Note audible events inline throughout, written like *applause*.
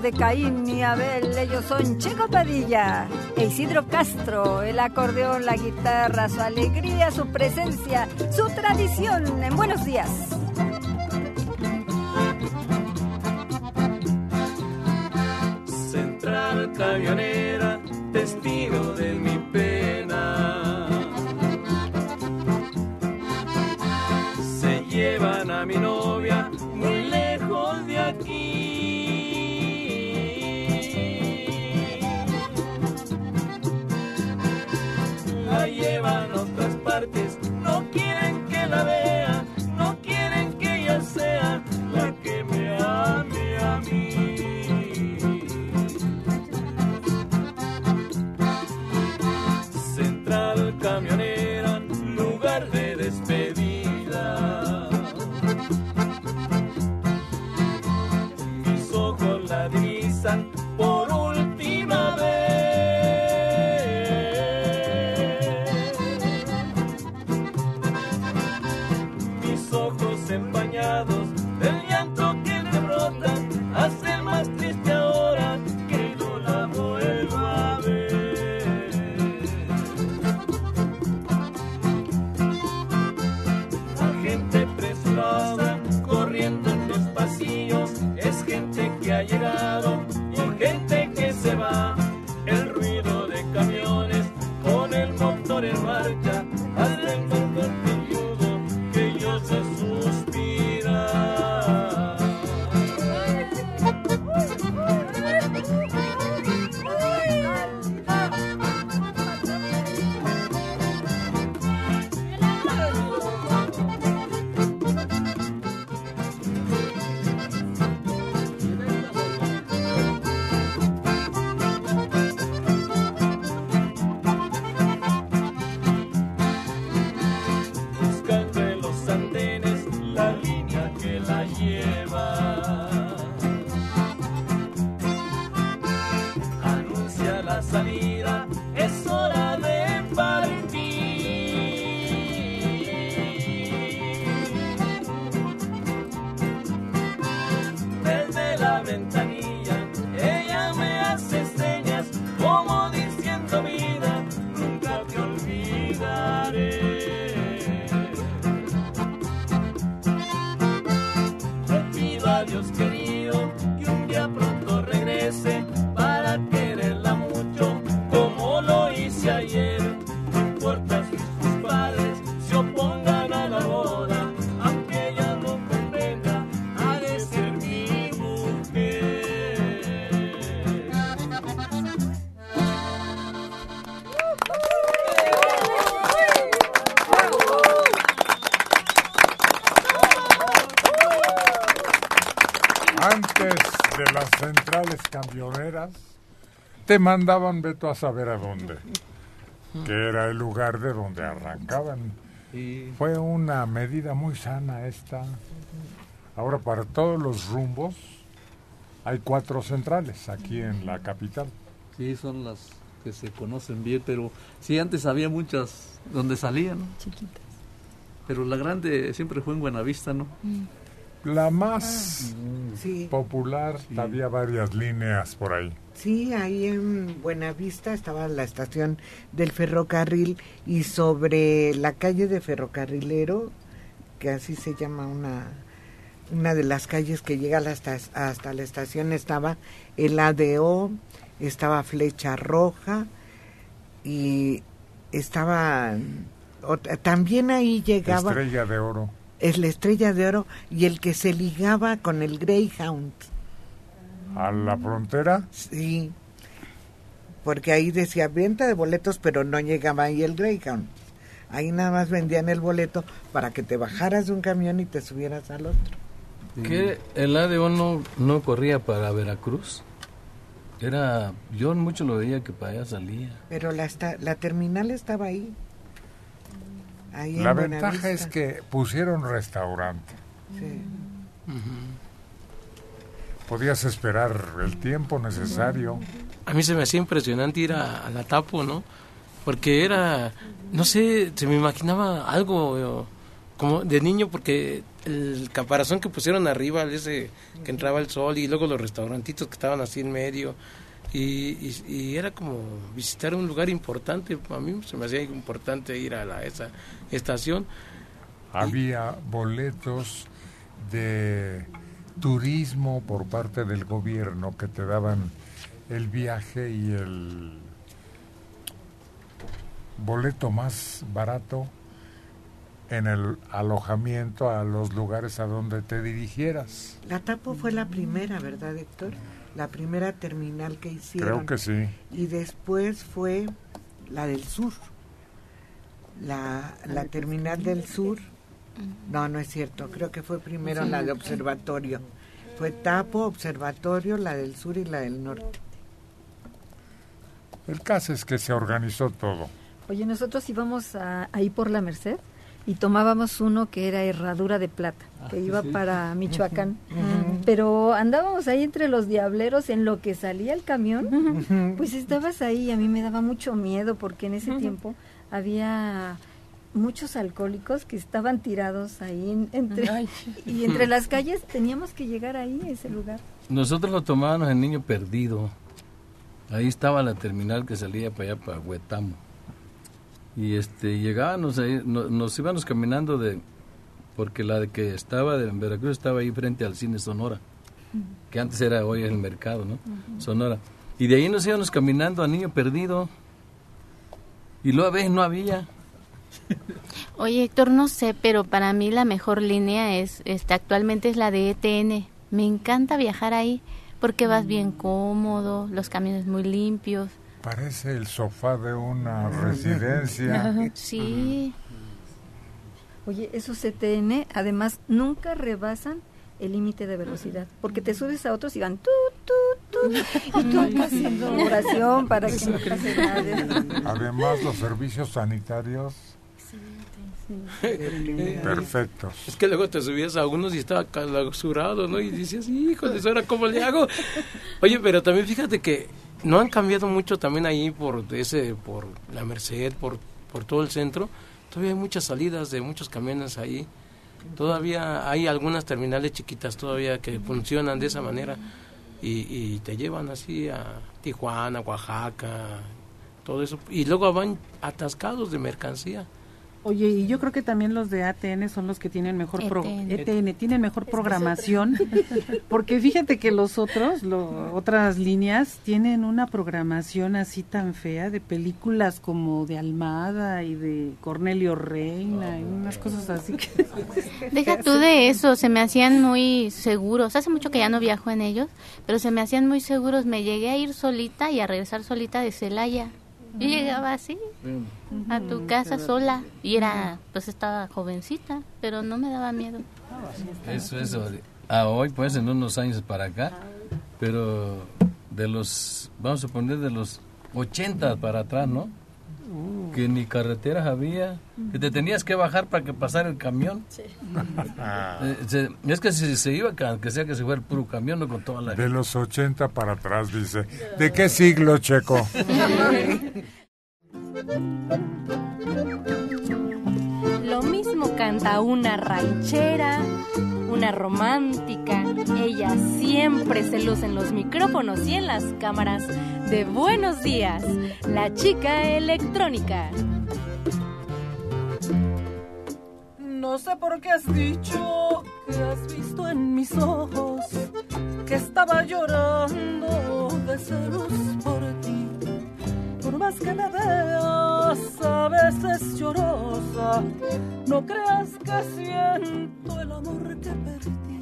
de Caín y Abel, ellos son Checo Padilla e Isidro Castro, el acordeón, la guitarra, su alegría, su presencia, su tradición. En buenos días. Central camionera, testigo de mi camioneras, te mandaban Beto a saber a dónde, que era el lugar de donde arrancaban. Fue una medida muy sana esta. Ahora para todos los rumbos hay cuatro centrales aquí en la capital. Sí, son las que se conocen bien, pero sí, antes había muchas donde salían, ¿no? Chiquitas. Pero la grande siempre fue en Buenavista, ¿no? La más Sí, popular, había varias líneas por ahí. sí, ahí en Buenavista estaba la estación del ferrocarril y sobre la calle de Ferrocarrilero, que así se llama una una de las calles que llega hasta, hasta la estación estaba el ADO, estaba Flecha Roja y estaba también ahí llegaba Estrella de oro. Es la estrella de oro y el que se ligaba con el Greyhound. A la frontera, Sí, porque ahí decía venta de boletos, pero no llegaba ahí el Greyhound. Ahí nada más vendían el boleto para que te bajaras de un camión y te subieras al otro. ¿Que el ADO no, no corría para Veracruz? Era, yo mucho lo veía que para allá salía. Pero la, esta- la terminal estaba ahí. Ahí en la ventaja Buenavista. es que pusieron restaurante. Sí. Podías esperar el tiempo necesario. A mí se me hacía impresionante ir a, a la Tapo, ¿no? porque era, no sé, se me imaginaba algo como de niño porque el caparazón que pusieron arriba, ese que entraba el sol y luego los restaurantitos que estaban así en medio y, era como visitar un lugar importante, a mí se me hacía importante ir a la, esa estación. Había boletos de turismo por parte del gobierno que te daban el viaje y el boleto más barato en el alojamiento a los lugares a donde te dirigieras. La Tapo fue la primera, ¿verdad, Héctor? La primera terminal que hicieron. Creo que sí. Y después fue la del sur. La, la terminal del sur. No, no es cierto. Creo que fue primero la de observatorio. Fue Tapo, observatorio, la del sur y la del norte. El caso es que se organizó todo. Oye, nosotros íbamos a, ahí por la Merced y tomábamos uno que era herradura de plata, que ah, iba para Michoacán. Pero andábamos ahí entre los diableros en lo que salía el camión, pues estabas ahí, a mí me daba mucho miedo porque en ese tiempo había muchos alcohólicos que estaban tirados ahí entre y entre las calles teníamos que llegar ahí a ese lugar. Nosotros lo tomábamos en Niño Perdido. Ahí estaba la terminal que salía para allá para Huetamo y este llegábamos ahí, nos íbamos caminando de porque la de que estaba de, en Veracruz estaba ahí frente al cine Sonora que antes era hoy el mercado no Sonora. Y de ahí nos íbamos caminando a Niño Perdido y luego a veces no había. *laughs* Oye Héctor no sé pero para mí la mejor línea es este actualmente es la de ETN me encanta viajar ahí porque vas bien cómodo los camiones muy limpios Parece el sofá de una residencia. Sí. Oye, esos CTN además nunca rebasan el límite de velocidad, porque te subes a otros y van tu, tu, tu, y tú haciendo oración para que no pase nada. Además, los servicios sanitarios Perfectos. Es que luego te subías a unos y estaba clausurado, ¿no? Y dices, hijo de ahora cómo le hago. Oye, pero también fíjate que no han cambiado mucho también ahí por ese por la Merced, por por todo el centro. Todavía hay muchas salidas de muchos camiones ahí. Todavía hay algunas terminales chiquitas todavía que funcionan de esa manera y, y te llevan así a Tijuana, Oaxaca, todo eso. Y luego van atascados de mercancía. Oye, y yo creo que también los de ATN son los que tienen mejor ETN, e tienen mejor programación, *laughs* porque fíjate que los otros, otras líneas tienen una programación así tan fea de películas como de Almada y de Cornelio Reina y unas cosas así. *laughs* Deja tú de eso, se me hacían muy seguros. Hace mucho que ya no viajo en ellos, pero se me hacían muy seguros. Me llegué a ir solita y a regresar solita de Celaya. Yo llegaba así a tu casa sola y era, pues estaba jovencita, pero no me daba miedo. Eso, eso. A hoy, pues, en unos años para acá, pero de los, vamos a poner de los 80 para atrás, ¿no? Que ni carreteras había, que te tenías que bajar para que pasara el camión. Sí. *laughs* Eh, es que si se iba, que sea que se fuera el puro camión, no con toda la... De los 80 para atrás, dice. ¿De qué siglo, Checo? *laughs* Lo mismo canta una ranchera, una romántica. Ella siempre se luce en los micrófonos y en las cámaras de Buenos Días, la chica electrónica. No sé por qué has dicho que has visto en mis ojos que estaba llorando de celos por ti más que me veas a veces llorosa, no creas que siento el amor que perdí.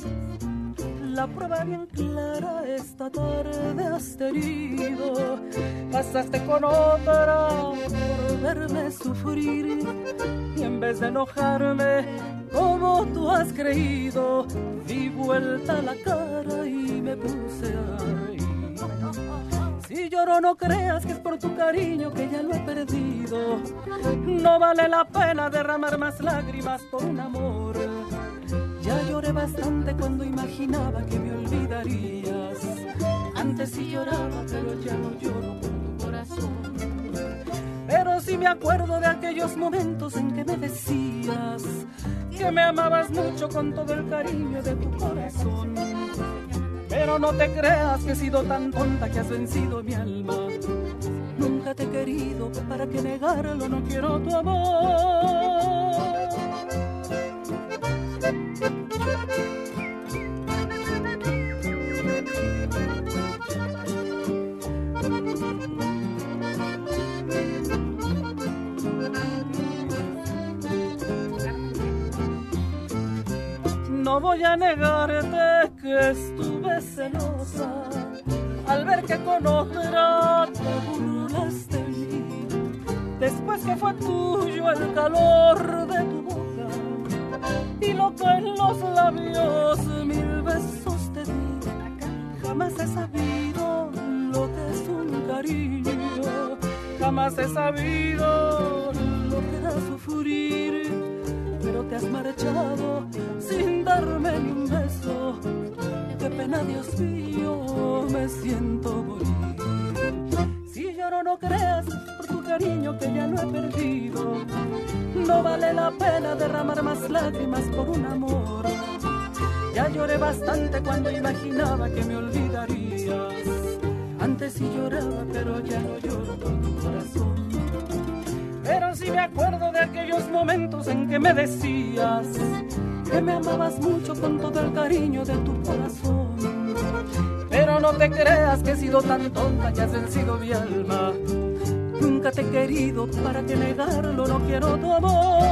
La prueba bien clara esta tarde has tenido. Pasaste con otra por verme sufrir y en vez de enojarme como tú has creído, di vuelta la cara y me puse a si lloro no creas que es por tu cariño que ya lo he perdido. No vale la pena derramar más lágrimas por un amor. Ya lloré bastante cuando imaginaba que me olvidarías. Antes sí lloraba, pero ya no lloro por tu corazón. Pero sí me acuerdo de aquellos momentos en que me decías que me amabas mucho con todo el cariño de tu corazón. Pero no te creas que he sido tan tonta que has vencido mi alma. Nunca te he querido, para que negarlo no quiero tu amor. No voy a negarte que estuve celosa al ver que con otra te burlas de mí. Después que fue tuyo el calor de tu boca y lo que en los labios mil besos te di. Jamás he sabido lo que es un cariño, jamás he sabido lo que da sufrir has marchado sin darme ni un beso. Qué pena, Dios mío, me siento morir. Si lloro, no creas por tu cariño que ya no he perdido. No vale la pena derramar más lágrimas por un amor. Ya lloré bastante cuando imaginaba que me olvidarías. Antes sí lloraba, pero ya no lloro por tu corazón. Pero sí me acuerdo de aquellos momentos en que me decías que me amabas mucho con todo el cariño de tu corazón. Pero no te creas que he sido tan tonta que has vencido mi alma. Nunca te he querido, para que negarlo no quiero tu amor.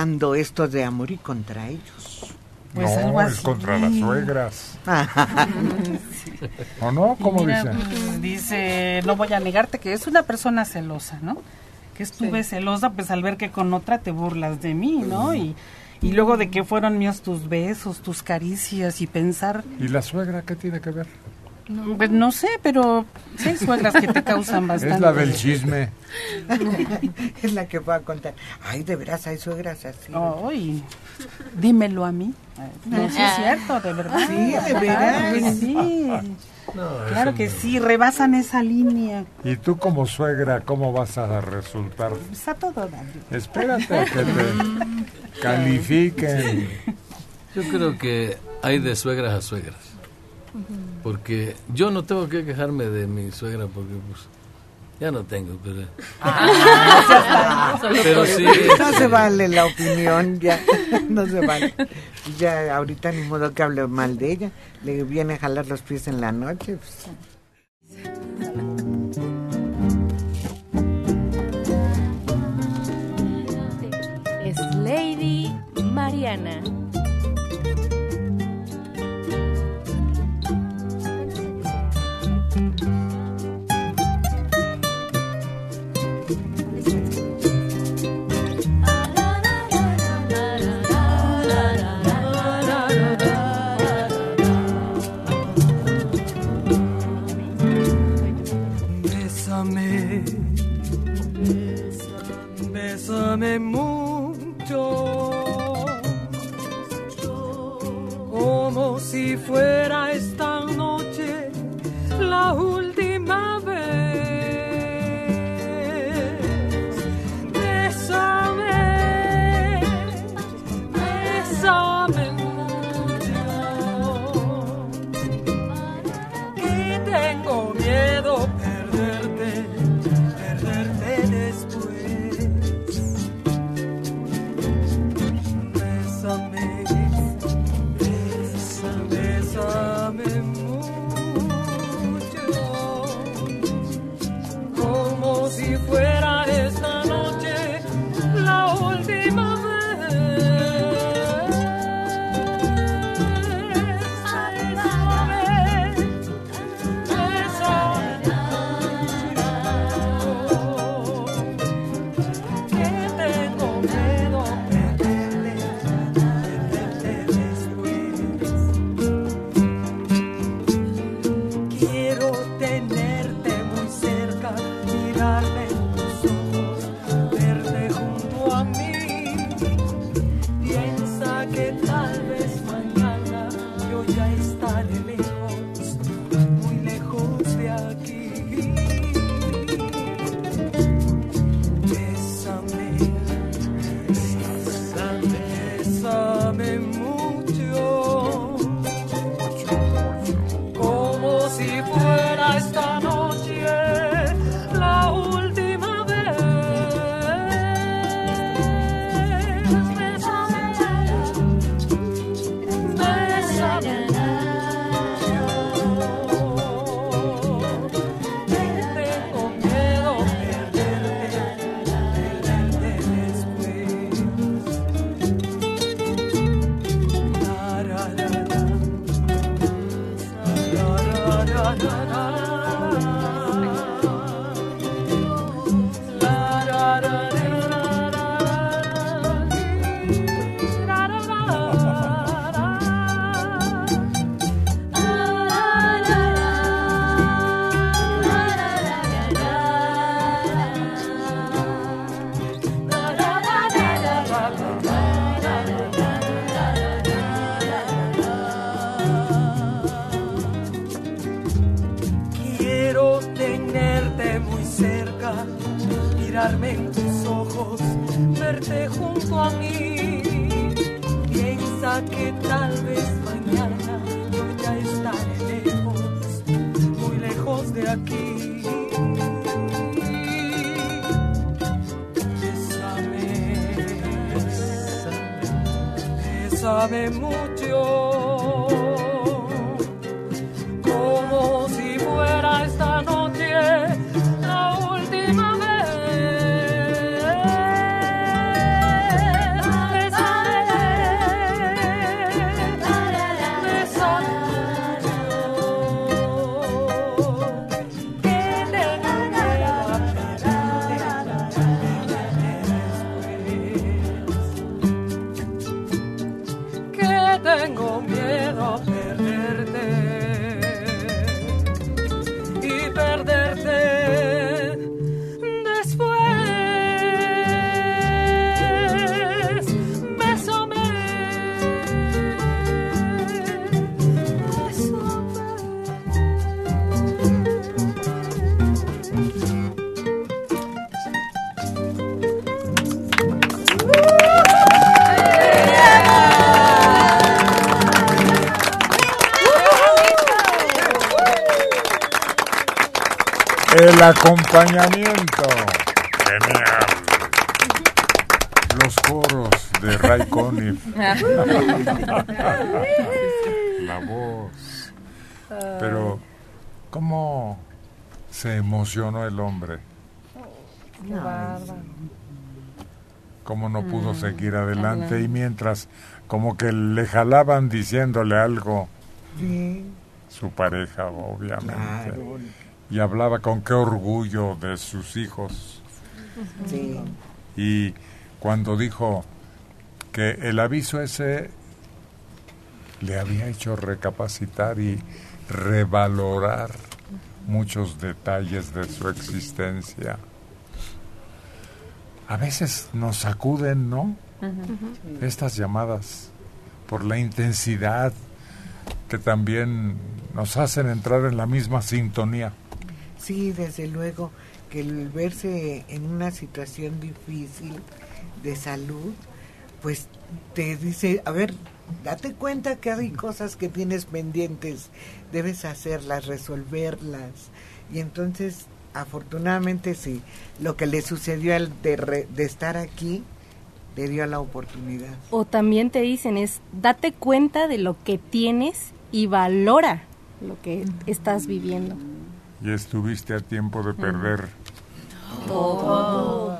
Cantando esto de amor y contra ellos. Pues no, es contra las suegras. *laughs* ¿O no? ¿Cómo dice? Pues, dice, no voy a negarte que es una persona celosa, ¿no? Que estuve celosa, pues al ver que con otra te burlas de mí, ¿no? Y, y luego de que fueron míos tus besos, tus caricias y pensar... ¿Y la suegra qué tiene que ver? No, pues no sé, pero hay suegras que te causan bastante. Es la del chisme. *laughs* es la que va a contar. Ay, de veras hay suegras así. Ay, dímelo a mí. No, es cierto, de verdad. Sí, de veras. sí. *laughs* claro que sí, rebasan esa línea. ¿Y tú como suegra cómo vas a resultar? Está todo dando. Espérate a que te *laughs* califiquen. Yo creo que hay de suegras a suegras. Porque yo no tengo que quejarme de mi suegra porque pues ya no tengo, pero... Ah, *laughs* pero sí. No se vale la opinión, ya, *laughs* no se vale. Ya ahorita ni modo que hable mal de ella, le viene a jalar los pies en la noche. Pues. Es Lady Mariana. Como si Hold it. El acompañamiento. Genial. Los coros de Ray Conniff. *laughs* La voz. Pero, ¿cómo se emocionó el hombre? ¿Cómo no pudo mm, seguir adelante? Y mientras, como que le jalaban diciéndole algo. Su pareja, obviamente y hablaba con qué orgullo de sus hijos. Y cuando dijo que el aviso ese le había hecho recapacitar y revalorar muchos detalles de su existencia. A veces nos sacuden, ¿no? Estas llamadas por la intensidad que también nos hacen entrar en la misma sintonía. Sí, desde luego que el verse en una situación difícil de salud, pues te dice, a ver, date cuenta que hay cosas que tienes pendientes, debes hacerlas, resolverlas. Y entonces, afortunadamente sí, lo que le sucedió al de, de estar aquí, le dio la oportunidad. O también te dicen es, date cuenta de lo que tienes y valora lo que estás viviendo y estuviste a tiempo de perder todo.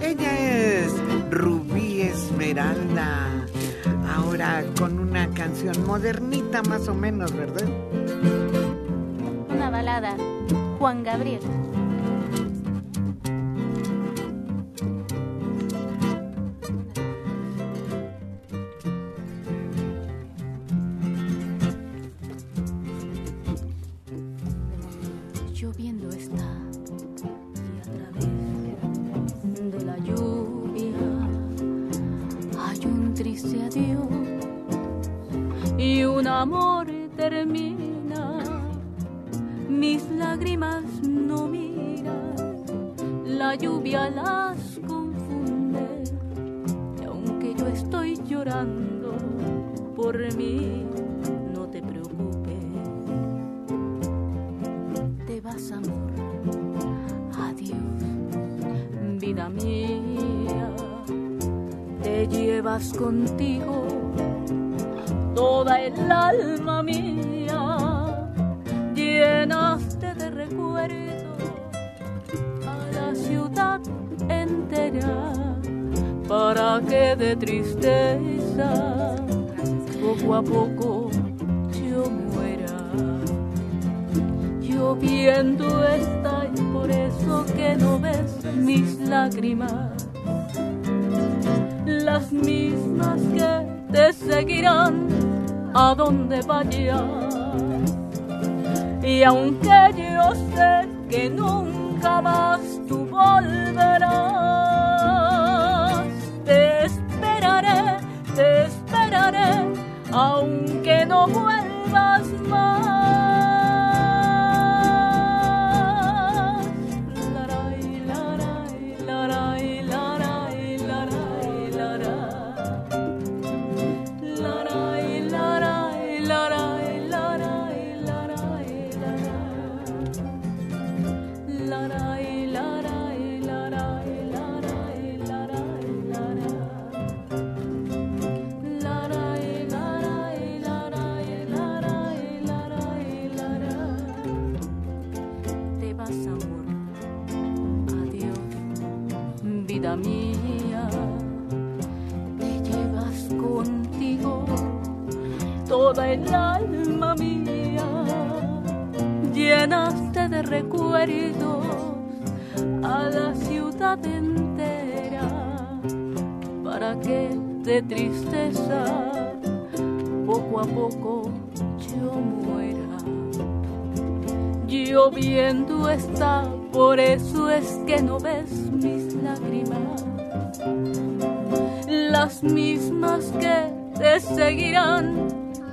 Ella es Rubí Esmeralda, ahora con una canción modernita más o menos, ¿verdad? Una balada, Juan Gabriel.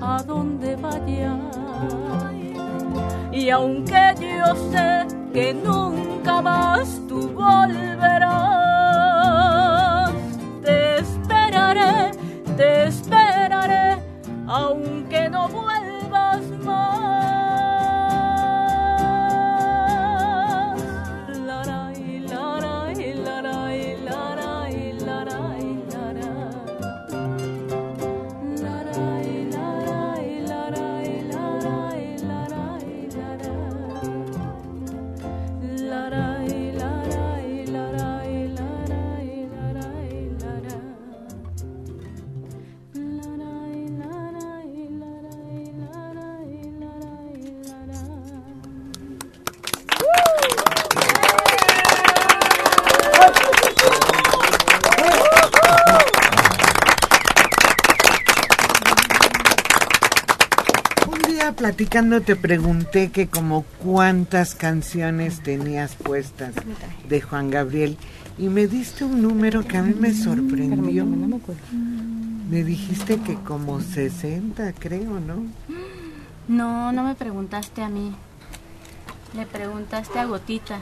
A donde vayas. Y aunque yo sé que nunca más platicando te pregunté que como cuántas canciones tenías puestas de Juan Gabriel y me diste un número que a mí me sorprendió. Me dijiste que como 60, creo, ¿no? No, no me preguntaste a mí. Le preguntaste a Gotita.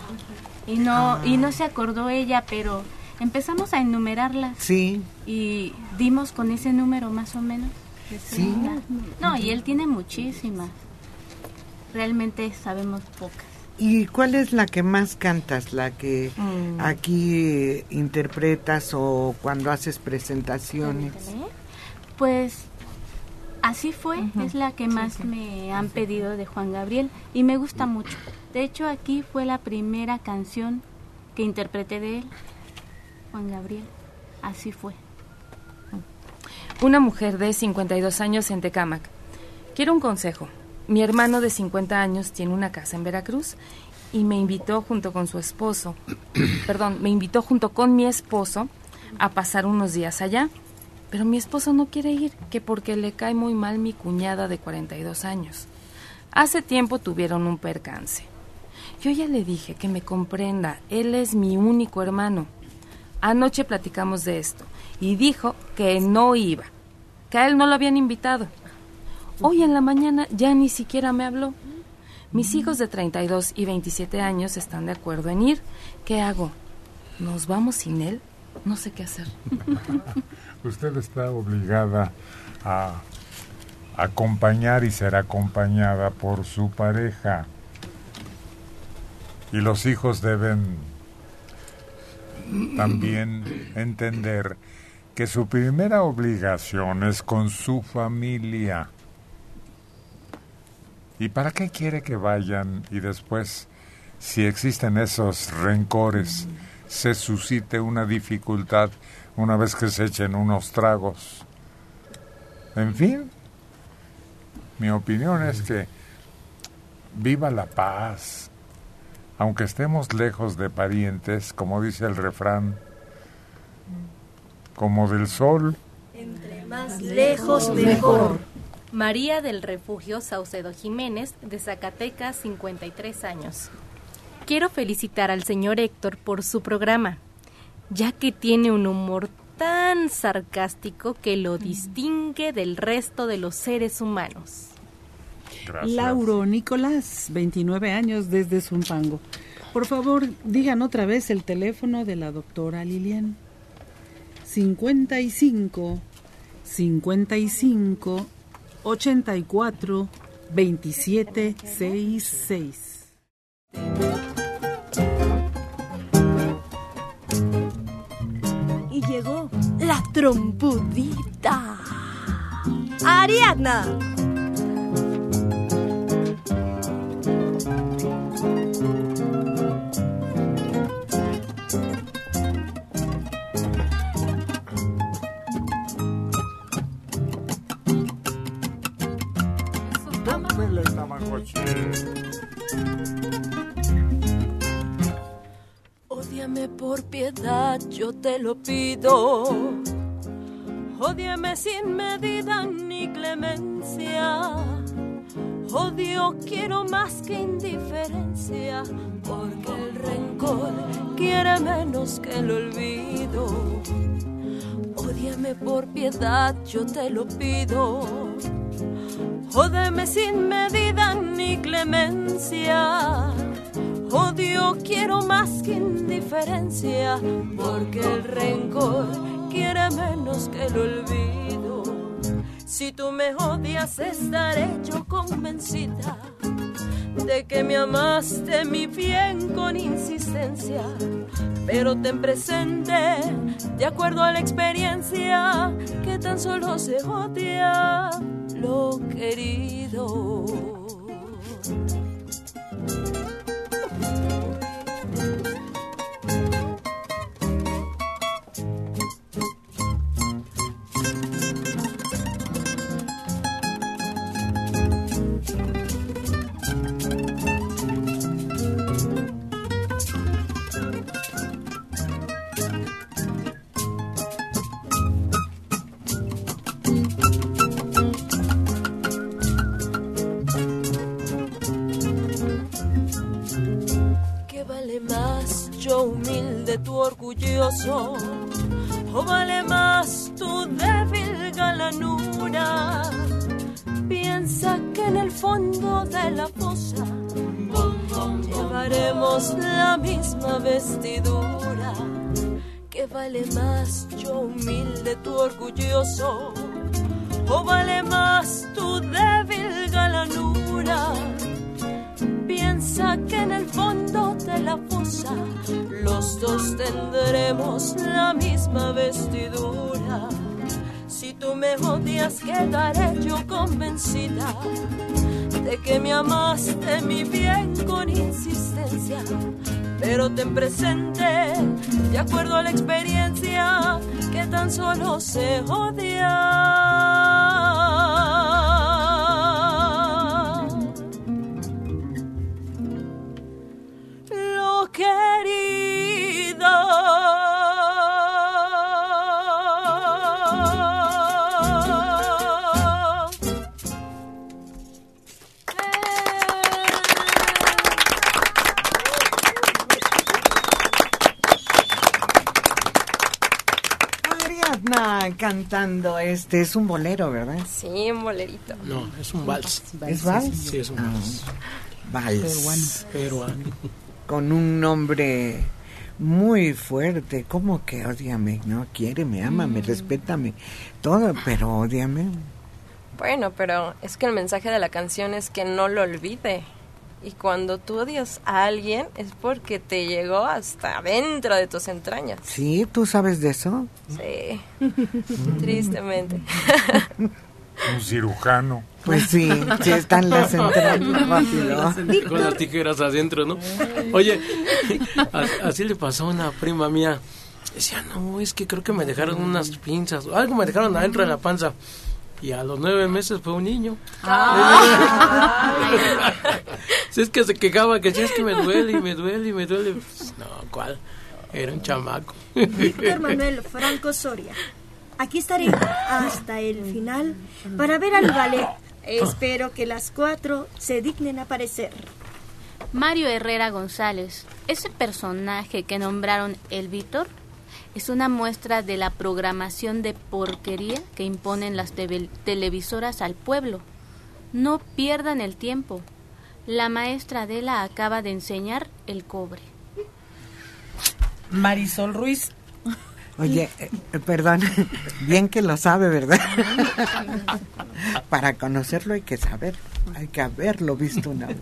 Y no y no se acordó ella, pero empezamos a enumerarlas. Sí. Y dimos con ese número más o menos. Sí. No, y él tiene muchísimas. Realmente sabemos pocas. ¿Y cuál es la que más cantas? ¿La que mm. aquí interpretas o cuando haces presentaciones? Pues así fue, es la que más me han pedido de Juan Gabriel y me gusta mucho. De hecho, aquí fue la primera canción que interpreté de él, Juan Gabriel. Así fue una mujer de 52 años en Tecámac. Quiero un consejo. Mi hermano de 50 años tiene una casa en Veracruz y me invitó junto con su esposo, *clears throat* perdón, me invitó junto con mi esposo a pasar unos días allá. Pero mi esposo no quiere ir, que porque le cae muy mal mi cuñada de 42 años. Hace tiempo tuvieron un percance. Yo ya le dije que me comprenda, él es mi único hermano. Anoche platicamos de esto y dijo que no iba, que a él no lo habían invitado. Hoy en la mañana ya ni siquiera me habló. Mis hijos de 32 y 27 años están de acuerdo en ir. ¿Qué hago? ¿Nos vamos sin él? No sé qué hacer. *laughs* Usted está obligada a acompañar y ser acompañada por su pareja. Y los hijos deben también entender que su primera obligación es con su familia. ¿Y para qué quiere que vayan y después, si existen esos rencores, se suscite una dificultad una vez que se echen unos tragos? En fin, mi opinión es que viva la paz, aunque estemos lejos de parientes, como dice el refrán, como del sol. Entre más lejos, mejor. María del Refugio Saucedo Jiménez, de Zacatecas, 53 años. Quiero felicitar al señor Héctor por su programa, ya que tiene un humor tan sarcástico que lo distingue del resto de los seres humanos. Lauro Nicolás, 29 años desde Zumpango. Por favor, digan otra vez el teléfono de la doctora Lilian. 55 55 84 27 66. Y llegó la trompudita. Ariadna. Por piedad, yo te lo pido. Ódiame sin medida ni clemencia. Odio quiero más que indiferencia, porque el rencor quiere menos que el olvido. Ódiame por piedad, yo te lo pido. Ódeme sin medida ni clemencia. Odio quiero más que indiferencia, porque el rencor quiere menos que el olvido. Si tú me odias, estaré yo convencida de que me amaste mi bien con insistencia, pero ten presente, de acuerdo a la experiencia, que tan solo se odia lo querido. Tu orgulloso? ¿O vale más tu débil galanura? Piensa que en el fondo de la fosa llevaremos la misma vestidura. ¿Qué vale más yo humilde, tu orgulloso? ¿O vale más tu débil galanura? Piensa que en el fondo de la fosa los dos tendremos la misma vestidura. Si tú me odias, quedaré yo convencida de que me amaste mi bien con insistencia. Pero ten presente, de acuerdo a la experiencia, que tan solo se odia. Cantando este, es un bolero, ¿verdad? Sí, un bolerito. No, es un vals. ¿Es vals? Sí, es un Ah, vals. vals. Peruano. Con un nombre muy fuerte, como que odiame, no, quiéreme, ámame, Mm. respétame, todo, pero odiame. Bueno, pero es que el mensaje de la canción es que no lo olvide. Y cuando tú odias a alguien es porque te llegó hasta dentro de tus entrañas. ¿Sí? ¿Tú sabes de eso? Sí, *laughs* tristemente. *laughs* Un cirujano. Pues sí, sí están las entrañas. *laughs* Con las tijeras adentro, ¿no? Oye, así le pasó a una prima mía. Decía, no, es que creo que me dejaron unas pinzas. o Algo me dejaron adentro de la panza. Y a los nueve meses fue un niño. *laughs* Si es que se quejaba que sí, es que me duele y me duele y me duele. Pues, no, ¿cuál? Era un chamaco. Víctor Manuel Franco Soria. Aquí estaré hasta el final para ver al ballet. Espero que las cuatro se dignen a aparecer. Mario Herrera González, ese personaje que nombraron el Víctor, es una muestra de la programación de porquería que imponen las televisoras al pueblo. No pierdan el tiempo. La maestra Adela acaba de enseñar el cobre. Marisol Ruiz. Oye, eh, perdón, bien que lo sabe, ¿verdad? *laughs* Para conocerlo hay que saber, hay que haberlo visto una vez.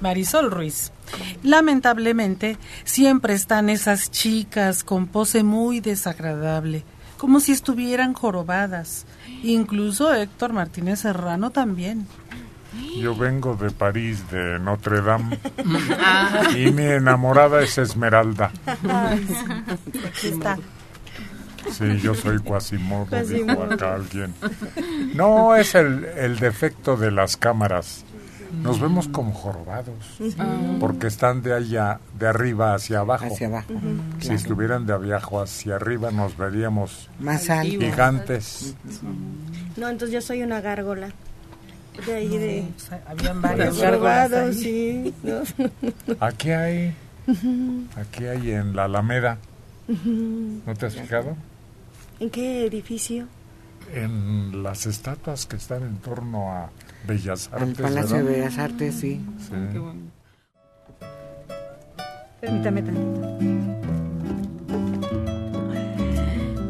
Marisol Ruiz. Lamentablemente, siempre están esas chicas con pose muy desagradable, como si estuvieran jorobadas. Incluso Héctor Martínez Serrano también. Yo vengo de París, de Notre Dame. *laughs* Y mi enamorada es Esmeralda. Aquí está. Sí, yo soy Quasimodo, dijo acá alguien. No, es el, el defecto de las cámaras. Nos vemos como jorobados, porque están de allá, de arriba hacia abajo. Hacia abajo, Si claro. estuvieran de abajo hacia arriba, nos veríamos Más alto. gigantes. No, entonces yo soy una gárgola. De ahí de... Habían varias Los gárgolas robados, ahí. sí. ¿no? *laughs* Aquí hay, aquí hay en la Alameda. ¿No te has fijado? ¿En qué edificio? En las estatuas que están en torno a Bellas Artes. Palacio de. Bellas Artes, sí. Sí. Permítame tantito.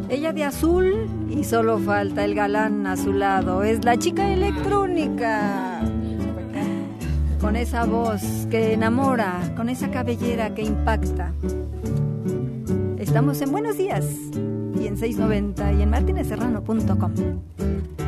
Ella de azul y solo falta el galán a su lado. Es la chica electrónica. Con esa voz que enamora, con esa cabellera que impacta. Estamos en Buenos Días en 690 y en martinezserrano.com.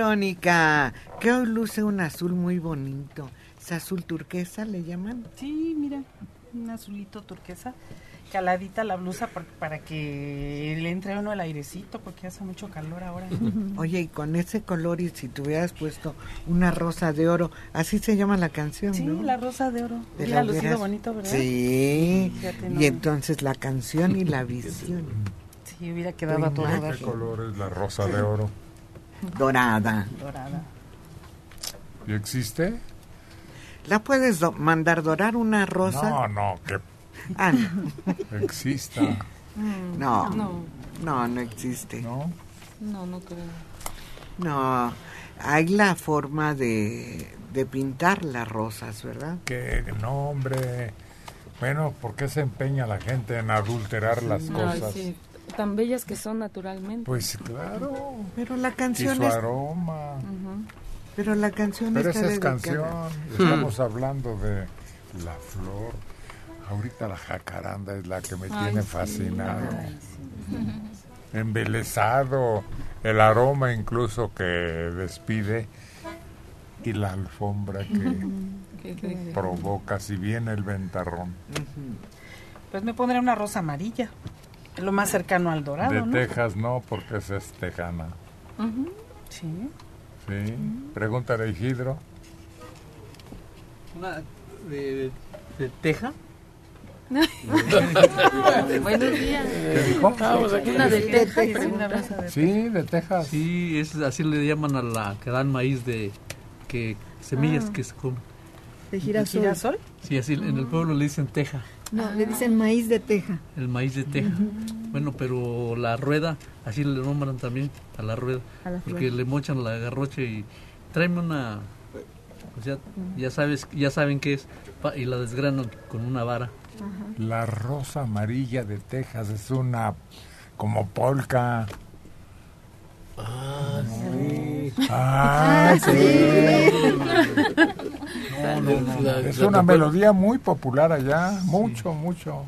electrónica, que hoy luce un azul muy bonito. ¿Es azul turquesa le llaman? Sí, mira, un azulito turquesa, caladita la blusa por- para que le entre uno el airecito, porque hace mucho calor ahora. *laughs* Oye, y con ese color y si te hubieras puesto una rosa de oro, así se llama la canción, Sí, ¿no? la rosa de oro. Te Hubiera la lucido bonito, ¿verdad? Sí. Fíjate, no. Y entonces la canción y la *laughs* visión. Sí, hubiera quedado todo. ¿Qué color es la rosa de oro? Dorada. Dorada. ¿Y existe? ¿La puedes do- mandar dorar una rosa? No, no, que Ah, no. exista. No, No. no, no existe. ¿No? No, no creo. No, hay la forma de, de pintar las rosas, ¿verdad? Que no, hombre. Bueno, ¿por qué se empeña la gente en adulterar las cosas? sí, tan bellas que son naturalmente. Pues claro. Pero la Y canción su es... aroma. Pero la canción Pero está esa es canción. Estamos hablando de la flor. Ahorita la jacaranda es la que me Ay, tiene sí. fascinado. Ay, Embelesado. El aroma incluso que despide. Y la alfombra que provoca si viene el ventarrón. Pues me pondré una rosa amarilla, lo más cercano al dorado, De ¿no? Texas no, porque esa es tejana. Sí. Sí. Pregúntale a Isidro. Una de, de Teja. *laughs* Buenos días. ¿Qué dijo? Una de Texas, Sí, de Sí, de Texas. Sí, es así le llaman a la que dan maíz de que semillas Ah. que se comen. De ¿De girasol. girasol. Sí, así en el pueblo le dicen teja, No, le dicen maíz de teja. el maíz de teja. Bueno, pero la rueda, así le nombran también a la rueda, A la porque rueda. le mochan la garrocha y tráeme una, pues ya, ya sabes, ya saben qué es, pa- y la desgranan con una vara. La rosa amarilla de Texas es una como polka. Ah, sí. Ah, sí. No, no, no. La- Es una melodía muy popular allá, mucho, mucho.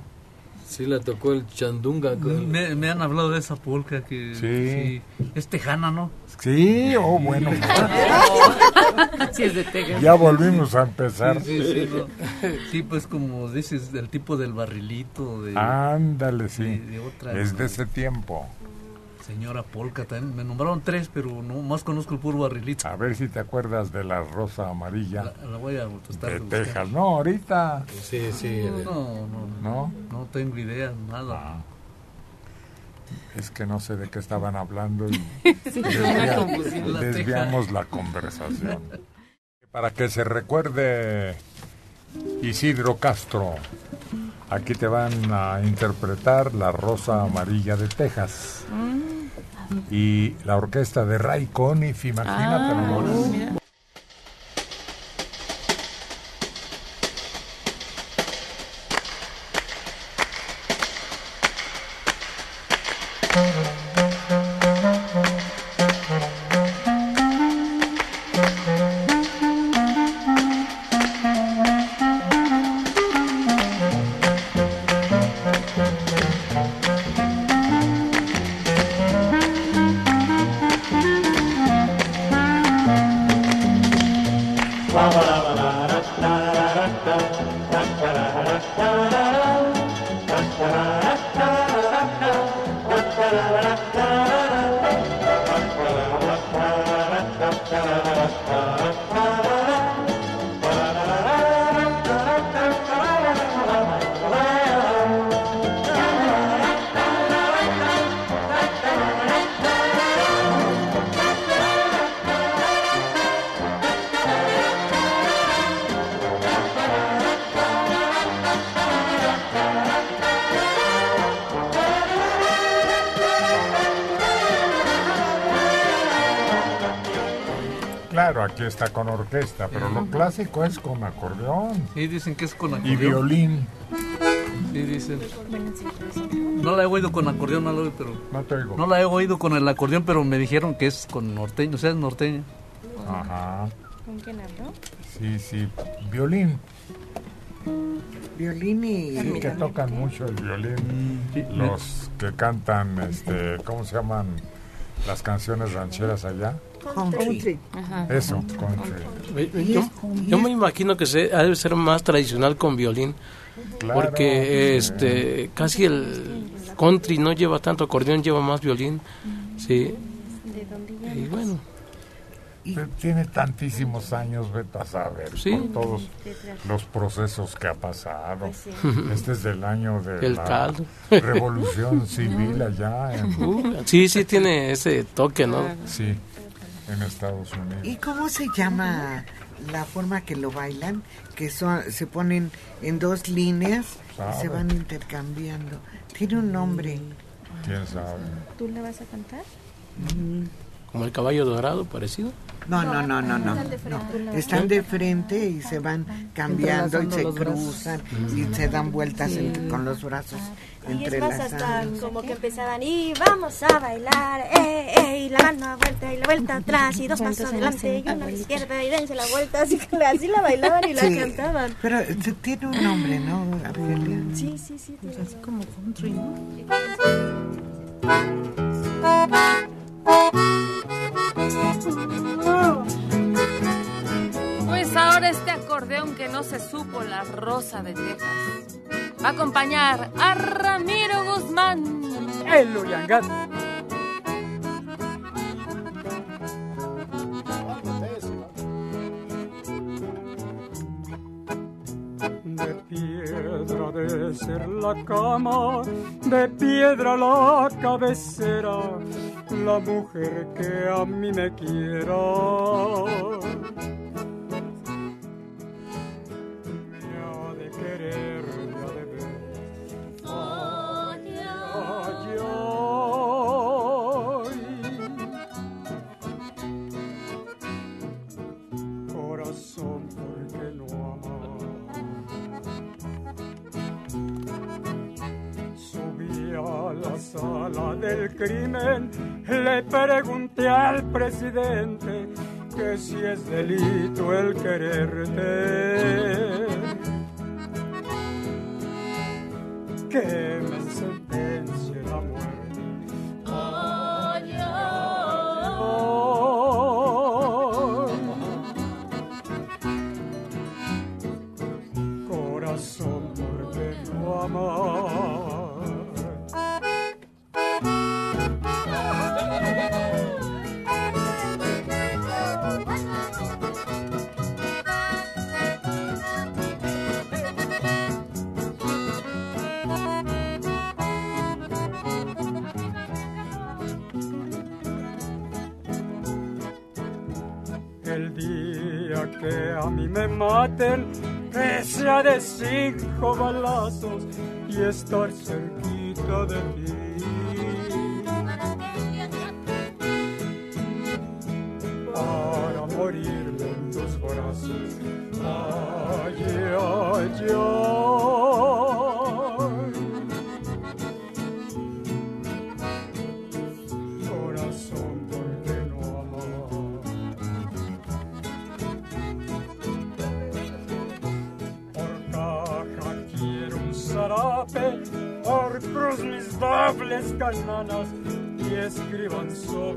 Sí, la tocó el Chandunga. con- Me, me han hablado de esa polca que Sí. sí, es tejana, ¿no? Sí, oh, bueno. *laughs* Sí, es de Texas. Ya volvimos a empezar. Sí, sí, sí, no. Sí, pues como dices, del tipo del barrilito, de Ándale, sí. de- de otra, Es ¿no? de ese tiempo. Señora Polka también. Me nombraron tres, pero no más conozco el puro barrilito. A ver si te acuerdas de la rosa amarilla La, la voy a tratar de buscar. Texas. No, ahorita. Sí, sí. No, no, ¿No? no tengo idea, nada. Ah. Es que no sé de qué estaban hablando y *laughs* desvia- desviamos la conversación. Para que se recuerde Isidro Castro, aquí te van a interpretar La Rosa Amarilla de Texas y la orquesta de Ray Conniff, imagínate. Ah, está con orquesta, pero lo clásico es con acordeón. Sí, dicen que es con Y acordeón. violín. Sí, dicen. No la he oído con acordeón, no la he oído, pero... No te oigo. No la he oído con el acordeón, pero me dijeron que es con norteño, o sea, es norteño. Ajá. ¿Con quién habló? Sí, sí. Violín. Violín y... Sí, que tocan mucho el violín. Los que cantan, este, ¿cómo se llaman las canciones rancheras allá? Country. Eso, country. Yo, yo me imagino que se, ha de ser más tradicional con violín, Claro. porque este casi el country no lleva tanto acordeón, lleva más violín. Sí. ¿De dónde ya? Y bueno, Tiene tantísimos años, vete a saber, Sí. con todos los procesos que ha pasado. Pues. *laughs* Este es del año de El la caldo. revolución *laughs* civil allá en... Uh, sí, sí tiene ese toque, ¿no? Sí, en Estados Unidos. ¿Y cómo se llama la forma que lo bailan? Que son, se ponen en dos líneas y Sabe. se van intercambiando. Tiene un nombre. ¿Quién sabe? ¿Tú le vas a cantar? Como el caballo dorado, parecido. No, no, no, no, no. Están de frente. no. Están de frente y se van cambiando y se cruzan y se dan vueltas en- con los brazos Y es más hasta como que empezaban y vamos a bailar, eh, eh, y la mano a vuelta y la vuelta atrás y dos ¿Cuántos pasos adelante y una a la izquierda y dense la vuelta, así, que así la bailaban y la Sí, cantaban. Pero tiene un nombre, ¿no, Argelia? Sí, sí, sí. tiene Así como country, ¿no? Pues ahora este acordeón que no se supo la rosa de Texas. Va a acompañar a Ramiro Guzmán. El Uyangat. De piedra de ser la cama, de piedra la cabecera, la mujer que a mí me quiera. Me ha de querer, me ha de ver. Sala del crimen, le pregunté al presidente que si es delito el quererte. Que me sentencie me maten, que sea de cinco balazos y estar cerquita de ti. Y escriban sobre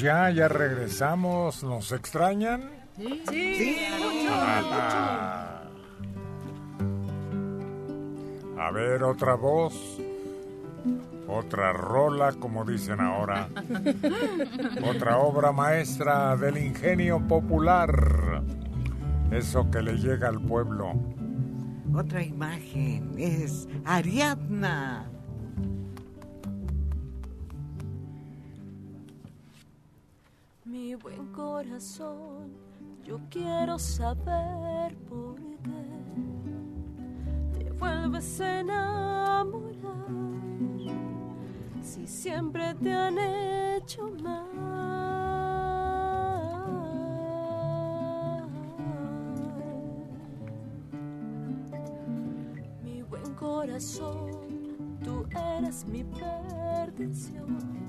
ya? ¿Ya regresamos? ¿Nos extrañan? Sí. Ah. A ver, otra voz. Otra rola, como dicen ahora. Otra obra maestra del ingenio popular. Eso que le llega al pueblo. Otra imagen es Ariadna. Corazón, yo quiero saber por qué te vuelves a enamorar si siempre te han hecho mal. Mi buen corazón, tú eres mi perdición.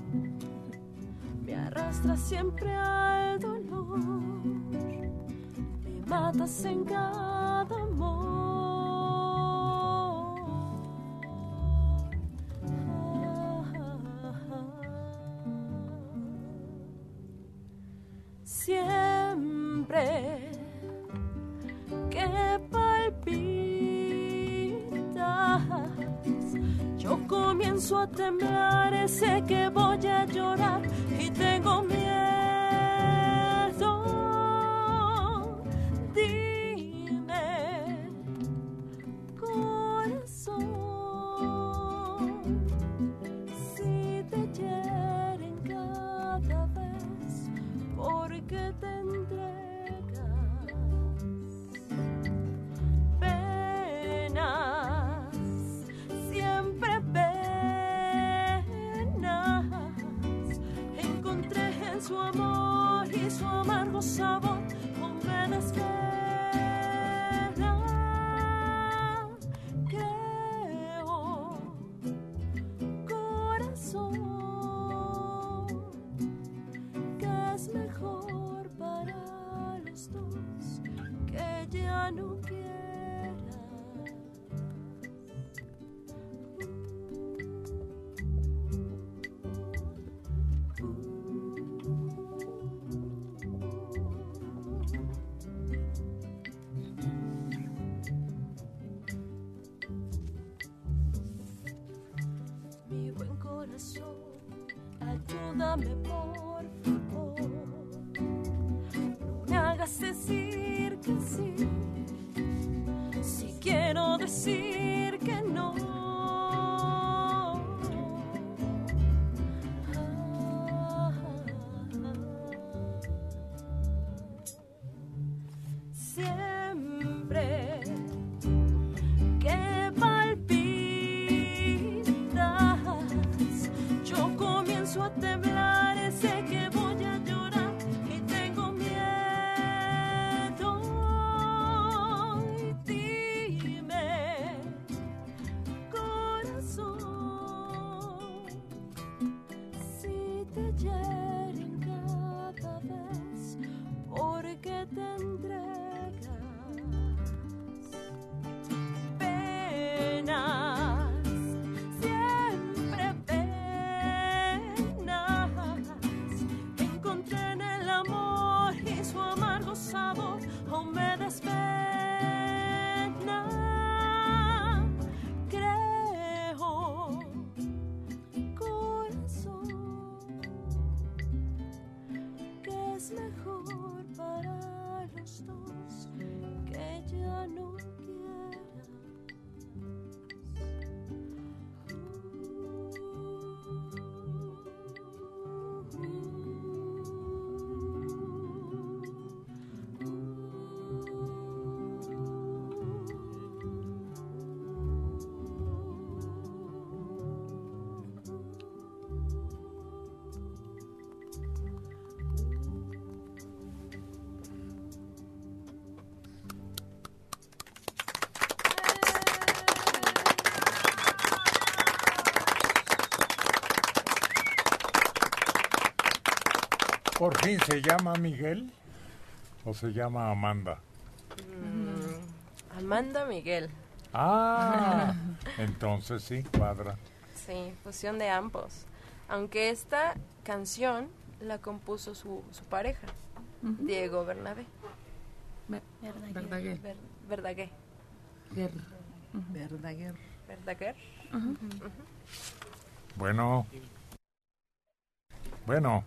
Me arrastras siempre al dolor, me matas en cada amor. Siempre que comienzo a temblar, sé que voy a llorar y tengo miedo. Dime, corazón, si te hieren cada vez, ¿por qué Por fin, ¿se llama Miguel o se llama Amanda? Mm, Amanda Miguel. Ah, *laughs* entonces sí, cuadra. Sí, fusión de ambos. Aunque esta canción la compuso su, su pareja. Diego Bernabé. Verdaguer. Ver- Verdaguer. Verdaguer. Verdaguer. Bueno. Bueno.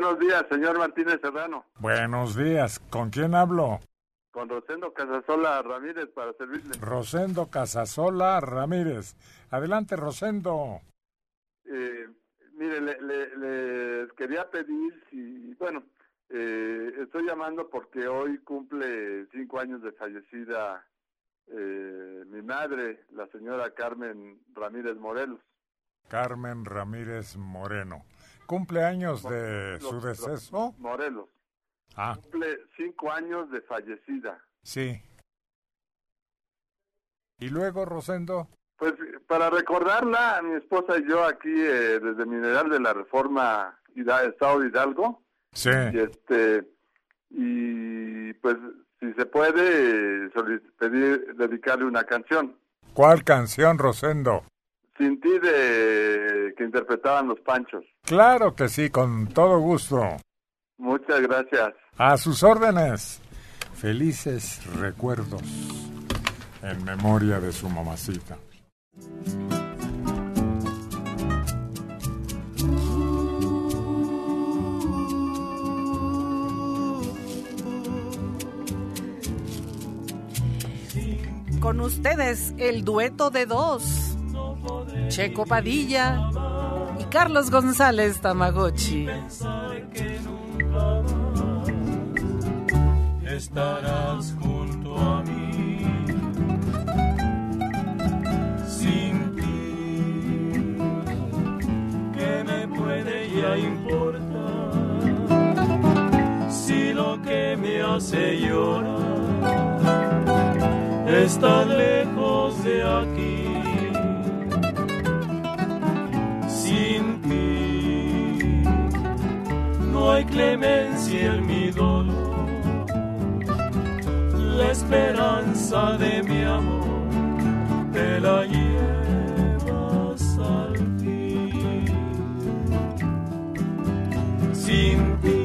Buenos días, señor Martínez Serrano. Buenos días. ¿Con quién hablo? Con Rosendo Casasola Ramírez para servirle. Rosendo Casasola Ramírez. Adelante, Rosendo. Eh, mire, le, les quería pedir si, bueno, eh, estoy llamando porque hoy cumple cinco años de fallecida eh, mi madre, la señora Carmen Ramírez Morelos. Carmen Ramírez Moreno. ¿Cumple años de su deceso? Morelos. Ah. Cumple cinco años de fallecida. Sí. ¿Y luego, Rosendo? Pues para recordarla, mi esposa y yo aquí eh, desde Mineral de la Reforma Estado de Hidalgo. Sí. Y este y pues si se puede pedir dedicarle una canción. ¿Cuál canción, Rosendo? Sin ti de que interpretaban los Panchos. Claro que sí, con todo gusto. Muchas gracias. A sus órdenes. Felices recuerdos en memoria de su mamacita. Con ustedes el dueto de dos. Checo Padilla y Carlos González Tamagotchi estarás junto a mí. Sin ti, ¿qué me puede ya importar? Si lo que me hace llorar está lejos de aquí. Sin ti, no hay clemencia en mi dolor la esperanza de mi amor te la llevas al fin. Sin ti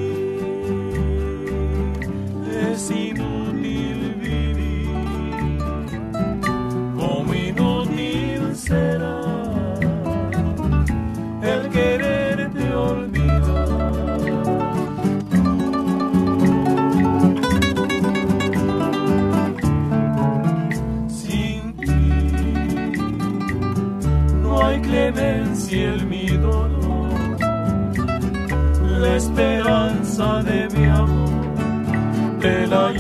clemencia el mi dolor, la esperanza de mi amor, te la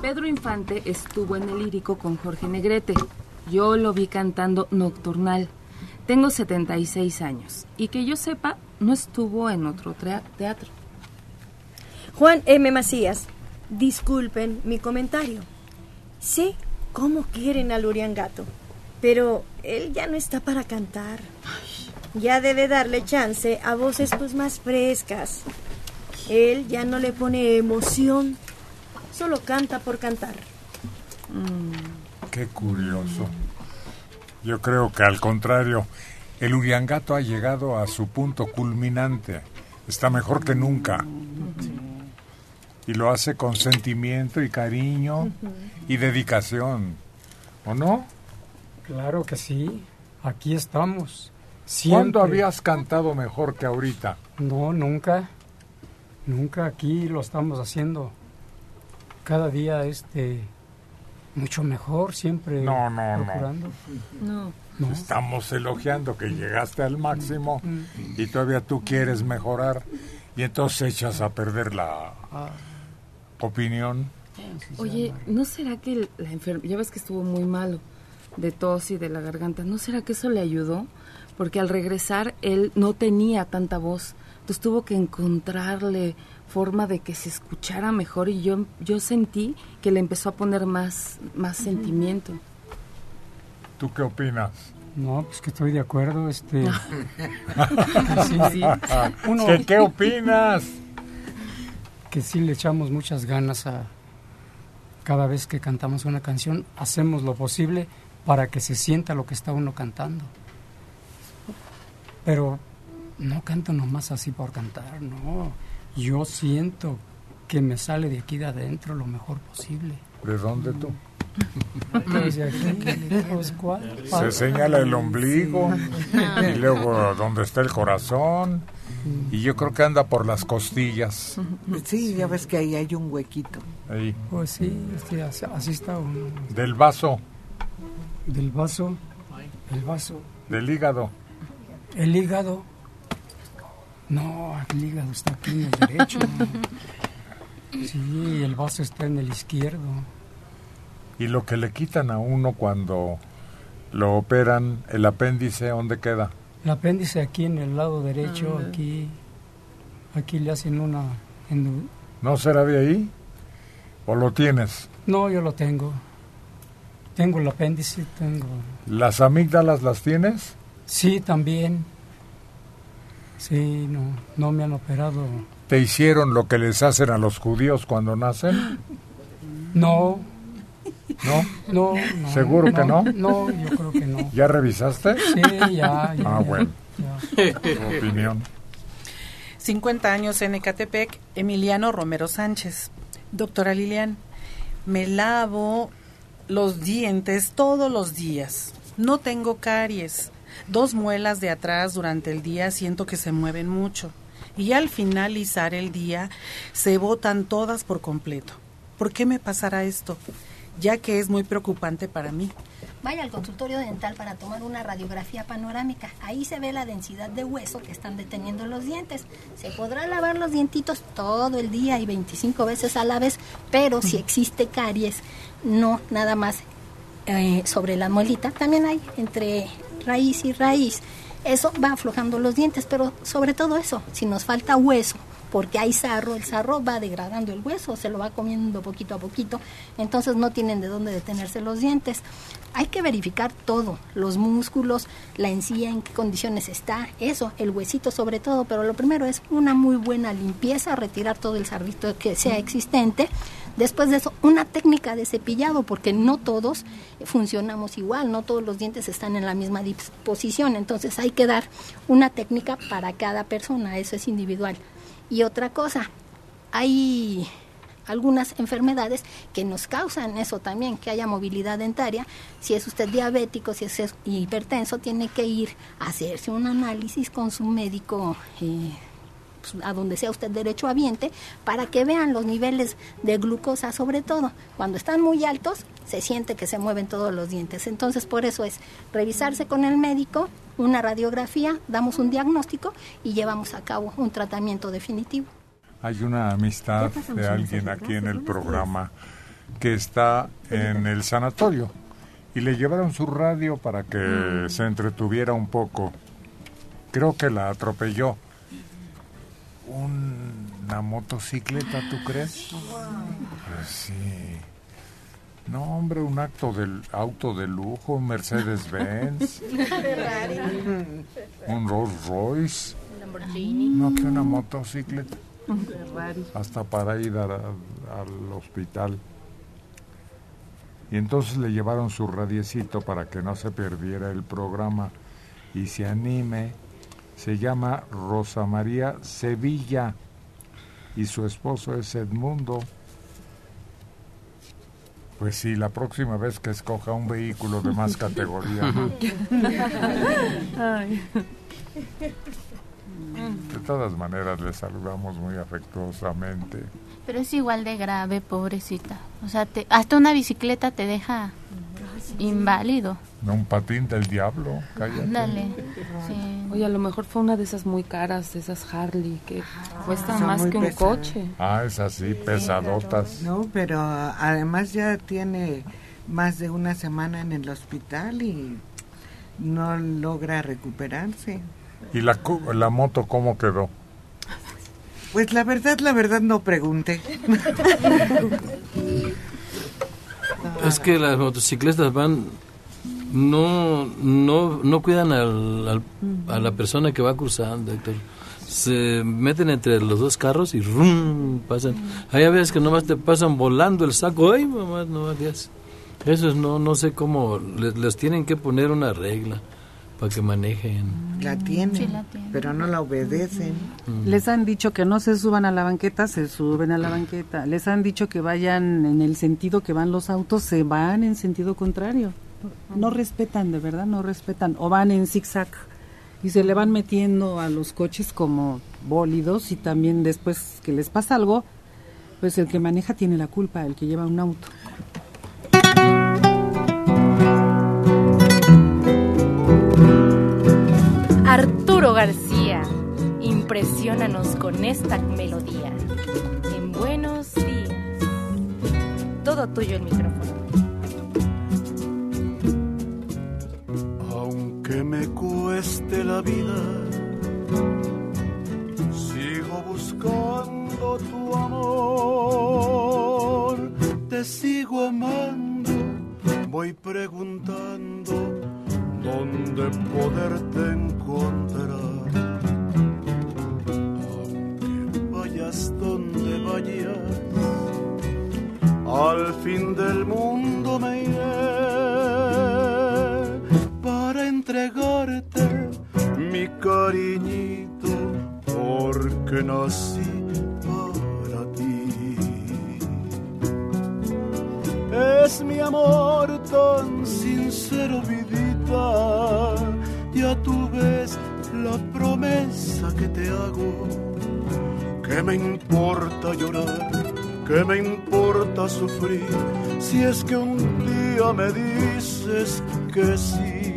Pedro Infante estuvo en el lírico con Jorge Negrete. Yo lo vi cantando Nocturnal. Tengo 76 años y que yo sepa, no estuvo en otro teatro. Juan M. Macías, disculpen mi comentario. Sé cómo quieren al Uriangato, pero él ya no está para cantar. Ya debe darle chance a voces pues más frescas. Él ya no le pone emoción, solo canta por cantar. Qué curioso. Yo creo que al contrario, el Uriangato ha llegado a su punto culminante. Está mejor que nunca. Y lo hace con sentimiento y cariño y dedicación. ¿O no? Claro que sí. Aquí estamos. ¿Cuándo habías cantado mejor que ahorita? No, nunca. Nunca aquí lo estamos haciendo. Cada día este mucho mejor, siempre No, no, no. procurando. No. No. Estamos elogiando que llegaste al máximo y todavía tú quieres mejorar y entonces echas a perder la opinión. Oye, ¿no será que la enfermedad, ya ves que estuvo muy malo de tos y de la garganta, ¿no será que eso le ayudó? porque al regresar él no tenía tanta voz, entonces tuvo que encontrarle forma de que se escuchara mejor y yo yo sentí que le empezó a poner más más sentimiento. ¿Tú qué opinas? No, pues que estoy de acuerdo, este... *laughs* sí, sí. ¿Qué, ¿Qué opinas? Que sí le echamos muchas ganas a... Cada vez que cantamos una canción, hacemos lo posible para que se sienta lo que está uno cantando. Pero no canto nomás así por cantar, no. Yo siento que me sale de aquí de adentro lo mejor posible. ¿De dónde tú? Desde aquí, pues, ¿cuál? Se señala el ombligo y luego donde está el corazón y yo creo que anda por las costillas. Sí, ya ves que ahí hay un huequito. Ahí. Pues sí, así, así está uno. Del vaso. Del vaso, el vaso. Del hígado. El hígado. No, el hígado está aquí en el derecho. *laughs* Sí, el vaso está en el izquierdo. Y lo que le quitan a uno cuando lo operan, el apéndice, ¿dónde queda? El apéndice aquí en el lado derecho, aquí, aquí le hacen una... en- ¿No será de ahí? ¿O lo tienes? No, yo lo tengo. Tengo el apéndice, tengo... ¿Las amígdalas las tienes? Sí, también. Sí, no, no me han operado. ¿Te hicieron lo que les hacen a los judíos cuando nacen? No. ¿No? No, no. ¿Seguro que no? No, yo creo que no. ¿Ya revisaste? Sí, ya, ya, Ah, bueno. Ya. Tu opinión. 50 años en Ecatepec, Emiliano Romero Sánchez. Doctora Lilian, me lavo los dientes todos los días. No tengo caries. Dos muelas de atrás durante el día siento que se mueven mucho. Y al finalizar el día se botan todas por completo. ¿Por qué me pasará esto? Ya que es muy preocupante para mí. Vaya al consultorio dental para tomar una radiografía panorámica. Ahí se ve la densidad de hueso que están deteniendo los dientes. Se podrá lavar los dientitos todo el día y 25 veces a la vez, pero si existe caries, no nada más eh, sobre la muelita, también hay entre raíz y raíz. Eso va aflojando los dientes, pero sobre todo eso, si nos falta hueso, porque hay sarro, el sarro va degradando el hueso, se lo va comiendo poquito a poquito, entonces no tienen de dónde detenerse los dientes. Hay que verificar todo, los músculos, la encía, en qué condiciones está, eso, el huesito sobre todo, pero lo primero es una muy buena limpieza, retirar todo el sarrito que sea existente. Después de eso, una técnica de cepillado, porque no todos funcionamos igual, no todos los dientes están en la misma disposición, entonces hay que dar una técnica para cada persona, eso es individual. Y otra cosa, hay algunas enfermedades que nos causan eso también, que haya movilidad dentaria. Si es usted diabético, si es hipertenso, tiene que ir a hacerse un análisis con su médico. eh, a donde sea usted derecho habiente, para que vean los niveles de glucosa sobre todo. Cuando están muy altos, se siente que se mueven todos los dientes. Entonces, por eso es revisarse con el médico, una radiografía, damos un diagnóstico y llevamos a cabo un tratamiento definitivo. Hay una amistad de alguien aquí en el programa que está en el sanatorio y le llevaron su radio para que Mm. se entretuviera un poco. Creo que la atropelló. ¿Una motocicleta, tú crees? Pues sí. No, hombre, un acto del auto de lujo, *laughs* un Mercedes-Benz, un Rolls Royce. No, que una motocicleta. Hasta para ir a- al hospital. Y entonces le llevaron su radiecito para que no se perdiera el programa y se anime. Se llama Rosa María Sevilla y su esposo es Edmundo. Pues sí, la próxima vez que escoja un vehículo de más *laughs* categoría. De todas maneras, le saludamos muy afectuosamente. Pero es igual de grave, pobrecita. O sea, te- hasta una bicicleta te deja inválido. No un patín del diablo, cállate. Ándale. Oye, a lo mejor fue una de esas muy caras, de esas Harley, que cuestan Son más que un pesadas. coche. Ah, es así, pesadotas. No, pero además ya tiene más de una semana en el hospital y no logra recuperarse. ¿Y la, la moto cómo quedó? Pues la verdad, la verdad no pregunté. *laughs* es que las motocicletas van no no no cuidan al, a la persona que va cruzando. Se meten entre los dos carros y rum, pasan. Hay veces que nomás te pasan volando el saco. Ay, mamá, no Eso es no no sé cómo les, tienen que poner una regla para que manejen. La tienen, pero no la obedecen. Mm. Les han dicho que no se suban a la banqueta, se suben a la banqueta. Les han dicho que vayan en el sentido que van los autos, se van en sentido contrario no respetan, de verdad, no respetan, o van en zigzag y se le van metiendo a los coches como bólidos y también después que les pasa algo, pues el que maneja tiene la culpa, el que lleva un auto. Arturo García, impresionanos con esta melodía. En buenos días. Todo tuyo el micrófono. que me cueste la vida, sigo buscando tu amor, te sigo amando, voy preguntando dónde poderte al fin del mundo me iré entregarte mi cariñito porque nací para ti. Es mi amor tan sincero, vidita, ya tú ves la promesa que te hago. Que me importa llorar? que me importa sufrir? Si es que un día me dices que sí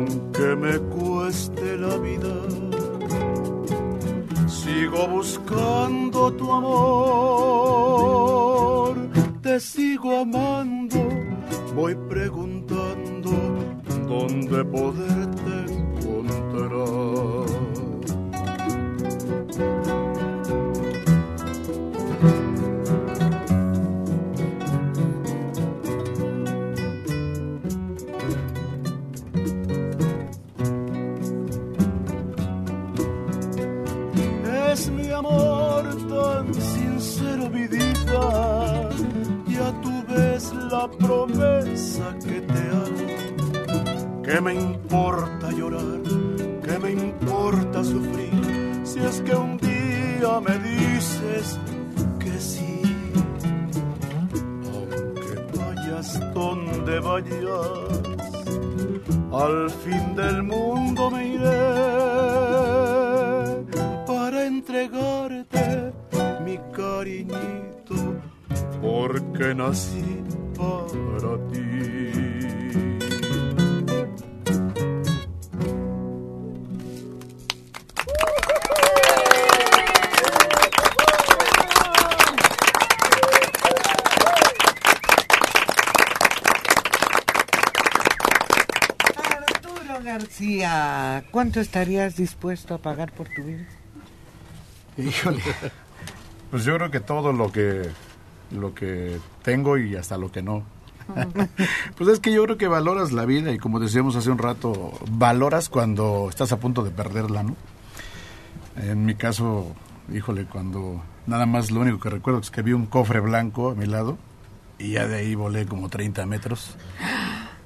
aunque me cueste la vida, sigo buscando tu amor, te sigo amando, voy preguntando dónde poderte promesa que te hago. Que me importa llorar, que me importa sufrir, si es que un día me dices que sí. Aunque vayas donde vayas, al fin del mundo me iré para entregarte mi cariñito, porque nací para ti. Arturo García, ¿cuánto estarías dispuesto a pagar por tu vida? Híjole, pues yo creo que todo lo que lo que tengo y hasta lo que no. *laughs* pues es que yo creo que valoras la vida y como decíamos hace un rato, valoras cuando estás a punto de perderla, ¿no? En mi caso, híjole, cuando nada más lo único que recuerdo es que vi un cofre blanco a mi lado y ya de ahí volé como 30 metros.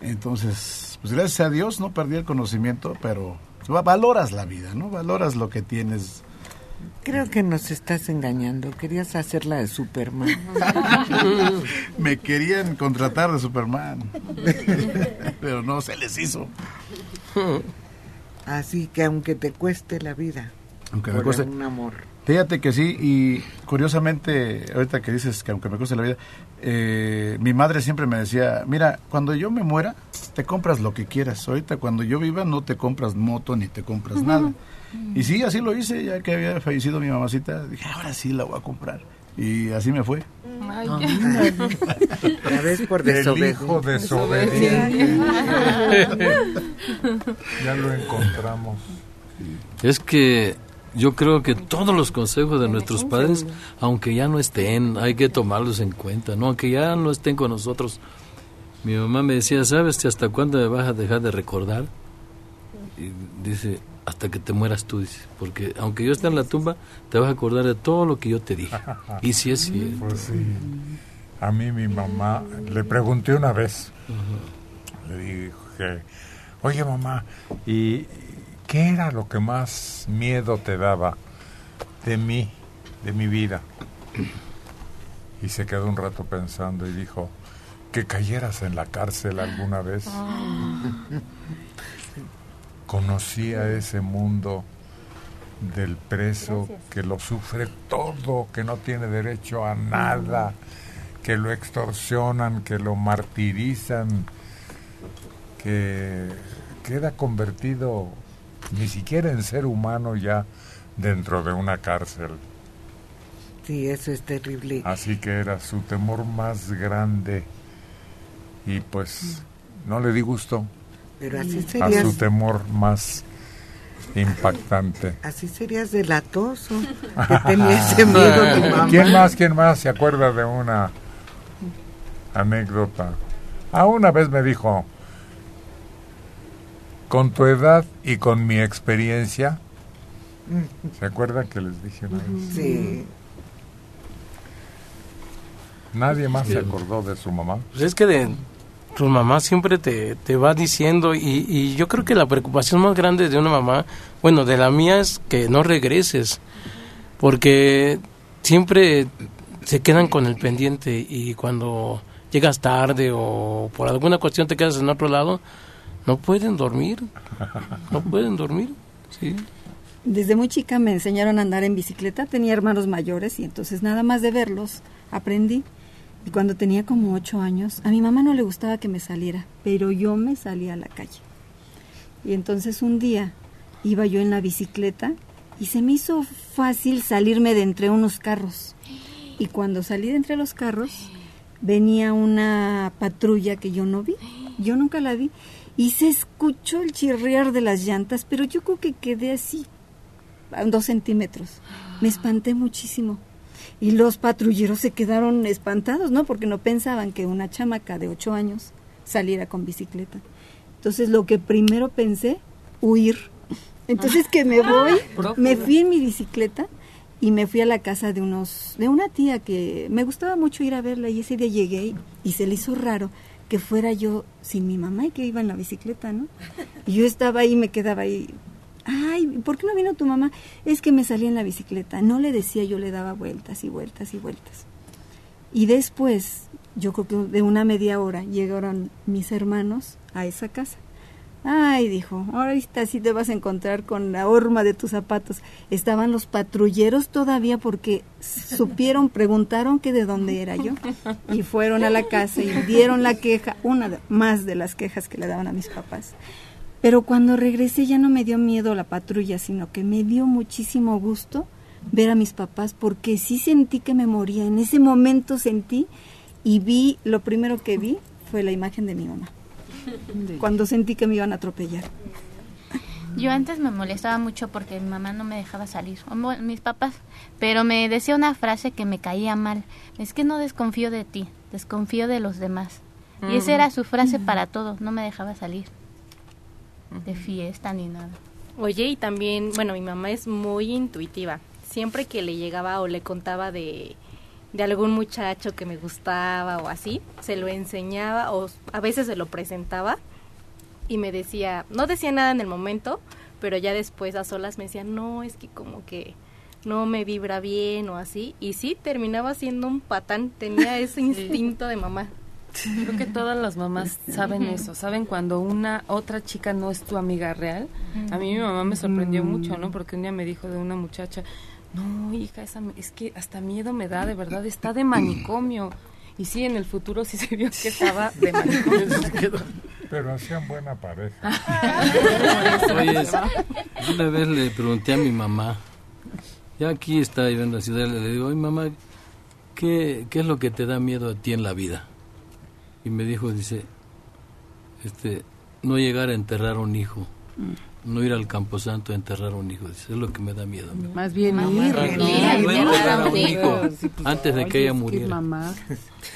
Entonces, pues gracias a Dios no perdí el conocimiento, pero valoras la vida, ¿no? Valoras lo que tienes Creo que nos estás engañando. Querías hacerla de Superman. *laughs* Me querían contratar de Superman. *laughs* Pero no se les hizo. Así que aunque te cueste la vida. Aunque me cueste. Un amor. Fíjate que sí, y curiosamente, ahorita que dices que aunque me cueste la vida, eh, mi madre siempre me decía, mira, cuando yo me muera, te compras lo que quieras. Ahorita cuando yo viva, no te compras moto ni te compras nada. Y sí, así lo hice, ya que había fallecido mi mamacita, dije, ahora sí la voy a comprar. Y así me fue. Ay, ya ves por *laughs* El hijo desobediente. ya lo encontramos. Es que yo creo que todos los consejos de nuestros padres, aunque ya no estén, hay que tomarlos en cuenta, ¿no? Aunque ya no estén con nosotros. Mi mamá me decía, ¿sabes hasta cuándo me vas a dejar de recordar? Y dice, hasta que te mueras tú, dice, porque aunque yo esté en la tumba, te vas a acordar de todo lo que yo te dije. Y si es cierto. Pues sí. A mí mi mamá, le pregunté una vez, le dije, oye mamá, ¿y qué era lo que más miedo te daba de mí, de mi vida? Y se quedó un rato pensando y dijo, que cayeras en la cárcel alguna vez. Conocía ese mundo del preso que lo sufre todo, que no tiene derecho a nada, que lo extorsionan, que lo martirizan, que queda convertido ni siquiera en ser humano ya dentro de una cárcel. Sí, eso es terrible. Así que era su temor más grande. Y pues no le di gusto Pero así a su temor más impactante. así serías delatoso. *laughs* Que tenía ese miedo tu mamá. ¿Quién más, quién más se acuerda de una anécdota? Ah, una vez me dijo, con tu edad y con mi experiencia, ¿se acuerdan que les dije una vez? Sí. Nadie más se acordó de su mamá. Pues es que de tu mamá siempre te, te va diciendo y, y yo creo que la preocupación más grande de una mamá, bueno, de la mía es que no regreses, porque siempre se quedan con el pendiente y cuando llegas tarde o por alguna cuestión te quedas en otro lado, no pueden dormir, no pueden dormir, sí. Desde muy chica me enseñaron a andar en bicicleta, tenía hermanos mayores y entonces nada más de verlos aprendí. Y cuando tenía como ocho años, a mi mamá no le gustaba que me saliera, pero yo me salía a la calle. Y entonces un día iba yo en la bicicleta y se me hizo fácil salirme de entre unos carros. Y cuando salí de entre los carros, venía una patrulla que yo no vi, yo nunca la vi, y se escuchó el chirriar de las llantas, pero yo creo que quedé así, a dos centímetros. Me espanté muchísimo. Y los patrulleros se quedaron espantados, ¿no? Porque no pensaban que una chamaca de ocho años saliera con bicicleta. Entonces lo que primero pensé, huir. Entonces que me voy, me fui en mi bicicleta y me fui a la casa de unos, de una tía que me gustaba mucho ir a verla y ese día llegué y, y se le hizo raro que fuera yo sin mi mamá y que iba en la bicicleta, ¿no? Y yo estaba ahí, me quedaba ahí. Ay, ¿por qué no vino tu mamá? Es que me salí en la bicicleta. No le decía, yo le daba vueltas y vueltas y vueltas. Y después, yo creo que de una media hora, llegaron mis hermanos a esa casa. Ay, dijo, ahorita sí te vas a encontrar con la horma de tus zapatos. Estaban los patrulleros todavía porque supieron, preguntaron que de dónde era yo. Y fueron a la casa y dieron la queja, una más de las quejas que le daban a mis papás. Pero cuando regresé ya no me dio miedo la patrulla, sino que me dio muchísimo gusto ver a mis papás porque sí sentí que me moría. En ese momento sentí y vi, lo primero que vi fue la imagen de mi mamá. Cuando sentí que me iban a atropellar. Yo antes me molestaba mucho porque mi mamá no me dejaba salir, o mis papás, pero me decía una frase que me caía mal. Es que no desconfío de ti, desconfío de los demás. Y esa Mm. era su frase para todo, no me dejaba salir de fiesta ni nada. Oye, y también, bueno, mi mamá es muy intuitiva. Siempre que le llegaba o le contaba de, de algún muchacho que me gustaba o así, se lo enseñaba o a veces se lo presentaba y me decía, no decía nada en el momento, pero ya después a solas me decía, no, es que como que no me vibra bien o así. Y sí, terminaba siendo un patán, tenía *laughs* ese instinto de mamá. Creo que todas las mamás saben eso, saben cuando una otra chica no es tu amiga real. A mí mi mamá me sorprendió mucho, ¿no? Porque un día me dijo de una muchacha, no, hija, esa, es que hasta miedo me da, de verdad, está de manicomio. Y sí, en el futuro sí se vio que estaba de manicomio. Pero hacían buena pareja. Oye, una vez le pregunté a mi mamá, ya aquí está viviendo en la ciudad, le digo, oye mamá, ¿qué, ¿qué es lo que te da miedo a ti en la vida? Y me dijo, dice, este, no llegar a enterrar a un hijo. No ir al Camposanto a enterrar a un hijo. Dice, es lo que me da miedo. a mí". Más bien Ah, ir. no, no, no enterrar a un hijo antes de que ella muriera. *laughs*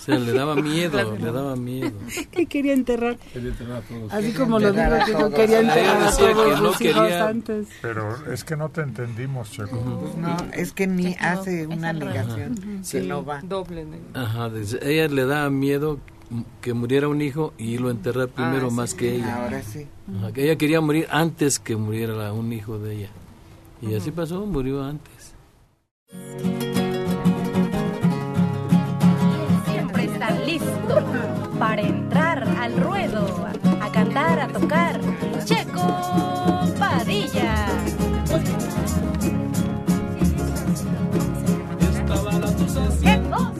O sea, le daba miedo, le daba miedo. que quería enterrar. Quería enterrar a todos. Así como lo digo, que no quería enterrar a todos que no los hijos quería- antes. Pero es que no te entendimos, Checo. Pues no, es que ni hace una negación que Sí. no va. Doble. Ajá, ella le daba miedo que muriera un hijo y lo enterrar primero Ah, más sí. que ella. Ahora sí. Ajá, que ella quería morir antes que muriera la- un hijo de ella. Y así pasó, murió antes. Para entrar al ruedo, a cantar, a tocar. Checo Padilla. Estaba la tusa ¡Qué haciendo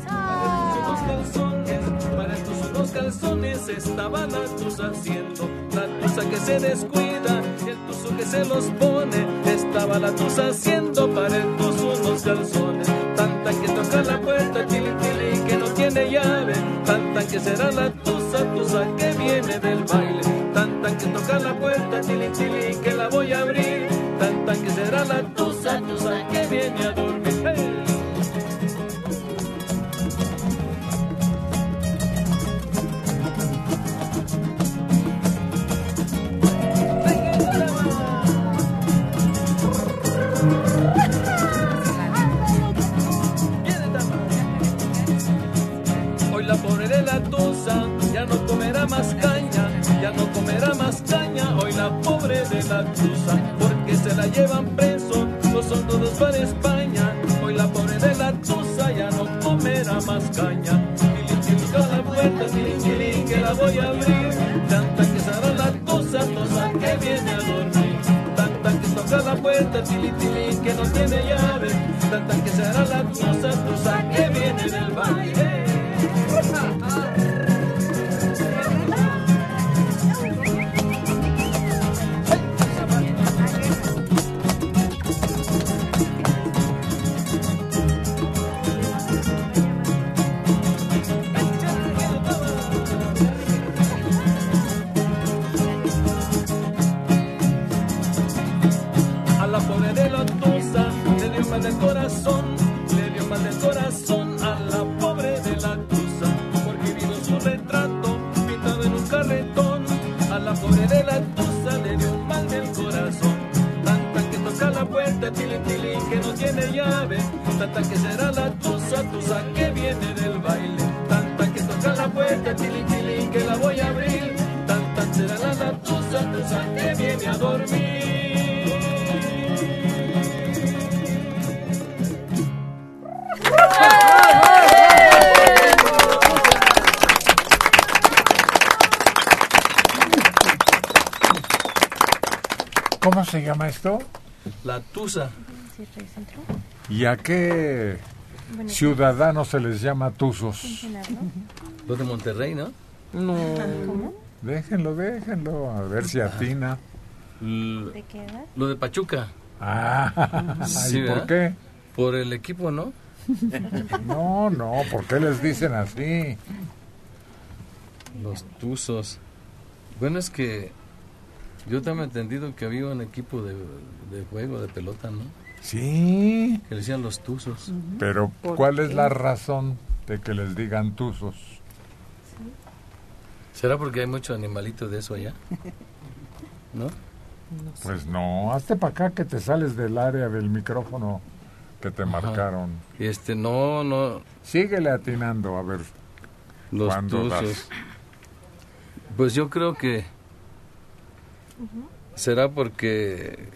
la tusa haciendo, la tusa que se descuida y el tuzo que se los pone, estaba la tusa haciendo para el tuzo unos calzones, tanta que toca la puerta, tili tili que no tiene llave, que será la tusa, tusa que viene del baile, tanta que toca la puerta, tili tili que la voy a abrir, tanta que será la tusa, tusa que viene a comerá más caña, ya no comerá más caña. Hoy la pobre de la tusa, porque se la llevan preso, no son todos para España. Hoy la pobre de la tusa ya no comerá más caña. Toca la puerta, tilín, que la voy a abrir. Tanta que será la tusa, tusa que viene a dormir. Tanta que toca la puerta, tilín, que no tiene llave. Tanta que será la tusa, tusa que tusa. ¿Y a qué ciudadanos se les llama tuzos? Los de Monterrey, ¿no? No. Déjenlo, déjenlo, a ver si atina. L- qué edad? Lo de Pachuca. Ah, ¿y por ¿verdad? qué? Por el equipo, ¿no? *laughs* No, no, ¿por qué les dicen así? Los Tuzos. Bueno, es que yo también he entendido que había un equipo de, de juego, de pelota, ¿no? Sí. Que le decían los Tuzos. Pero, ¿Por ¿cuál qué? es la razón de que les digan tuzos? ¿Será porque hay mucho animalito de eso allá? *laughs* ¿No? Pues no, hazte para acá que te sales del área del micrófono que te marcaron. Este, no, no. Síguele atinando, a ver. Los das. Tuzos. Pues yo creo que será porque...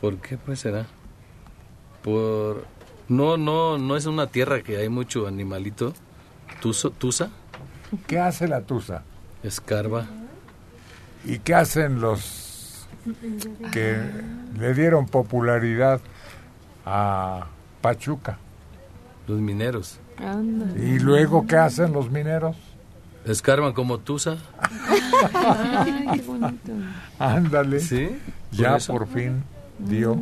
¿Por qué pues será? Por... No, no, no es una tierra que hay mucho animalito. Tuzo, tusa. ¿Qué hace la tusa? Escarba. ¿Y qué hacen los que le dieron popularidad a Pachuca? Los mineros. ¿Y luego qué hacen los mineros? Escarban como tusa. Ay, qué bonito. Ándale. ¿Sí? Ya ¿Por eso? por fin dio.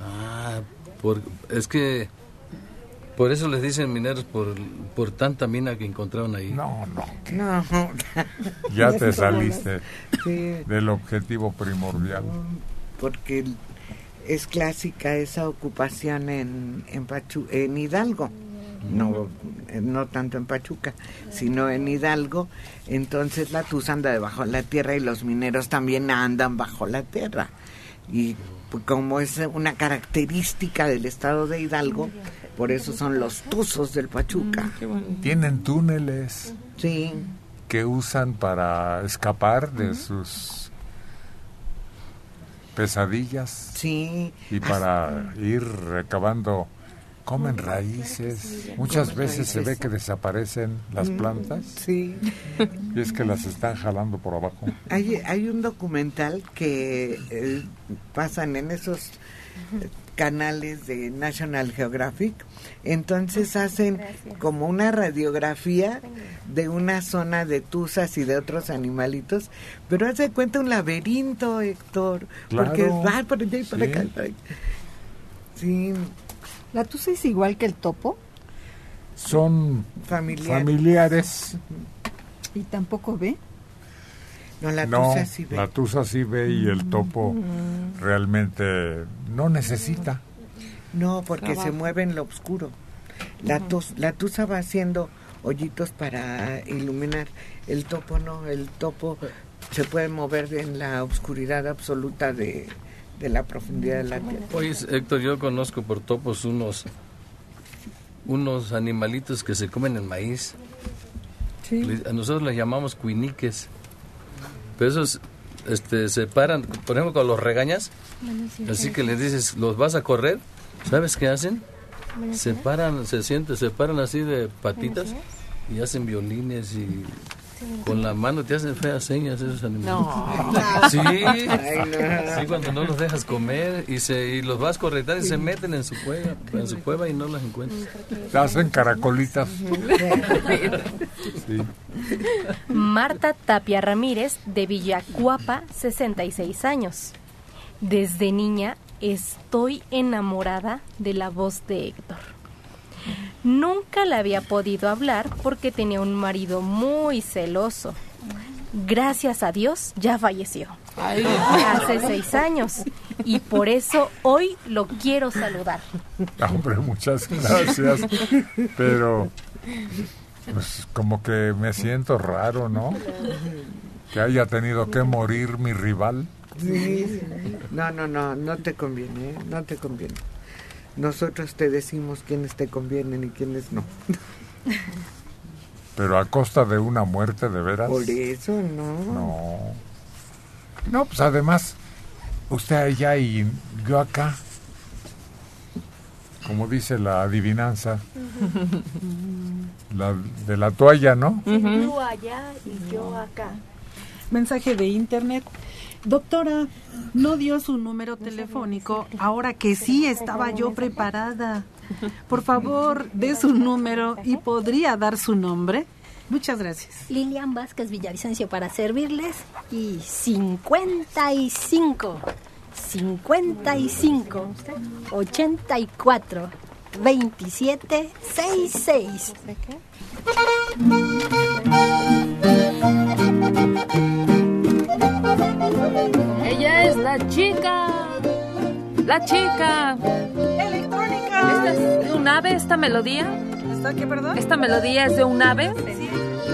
Ah, por, es que Por eso les dicen mineros por, por tanta mina que encontraron ahí. No, no. No. *laughs* Ya te saliste del objetivo primordial. Porque es clásica esa ocupación en, en, Pachu en Hidalgo. No, no tanto en Pachuca, sino en Hidalgo. Entonces la tusa anda debajo de la tierra y los mineros también andan bajo la tierra. Y pues, como es una característica del estado de Hidalgo, por eso son los tuzos del Pachuca. Tienen túneles. Sí. Que usan para escapar de sus pesadillas. Sí. Y para ir recabando comen raíces. Muchas veces se ve que desaparecen las plantas. Sí. Y es que las están jalando por abajo. Hay, hay un documental que eh, pasan en esos canales de National Geographic. Entonces hacen como una radiografía de una zona de tuzas y de otros animalitos, pero hace cuenta un laberinto, Héctor, porque va por allá y por acá. Sí. ¿La tusa es igual que el topo? Son familiares. ¿Y tampoco ve? No, la no, tusa sí ve. La tusa sí ve y el topo realmente no necesita. No, porque Trabajo. se mueve en lo oscuro. La, tus- la tusa va haciendo hoyitos para iluminar. El topo no, el topo se puede mover en la oscuridad absoluta de, de la profundidad de la tierra. Oye, Héctor, yo conozco por topos unos unos animalitos que se comen el maíz. A nosotros les llamamos cuiniques. Pero esos este, se paran, por ejemplo, cuando los regañas, así que les dices, los vas a correr, ¿sabes qué hacen? Se paran, se sienten, se paran así de patitas y hacen violines y con la mano te hacen feas señas esos animales. No. *laughs* Sí, Ay, no. sí, cuando no los dejas comer y se y los vas corretando y se meten en su cueva, en su cueva y no las encuentras. Se hacen caracolitas. Sí. Marta Tapia Ramírez, de Villacuapa, 66 años. Desde niña estoy enamorada de la voz de Héctor. Nunca le había podido hablar porque tenía un marido muy celoso. Gracias a Dios ya falleció. Hace seis años. Y por eso hoy lo quiero saludar. Hombre, muchas gracias. Pero, pues como que me siento raro, ¿no? Que haya tenido que morir mi rival. Sí, sí. No, no, no, no te conviene, ¿eh? no te conviene. Nosotros te decimos quiénes te convienen y quiénes no. *laughs* Pero a costa de una muerte, ¿de veras? Por eso no. No. No, pues además, usted allá y yo acá. Como dice la adivinanza, la de la toalla, ¿no? Tú allá y yo acá. Mensaje de internet. Doctora, no dio su número telefónico ahora que sí estaba yo preparada. Por favor, dé su número y podría dar su nombre. Muchas gracias. Lilian Vázquez Villavicencio para servirles y 55 55 84 27 66 Ella es la chica. La chica. Electrónica. ¿Esta es de un ave esta melodía? ¿Está qué, perdón? ¿Esta melodía es de un ave? Sí,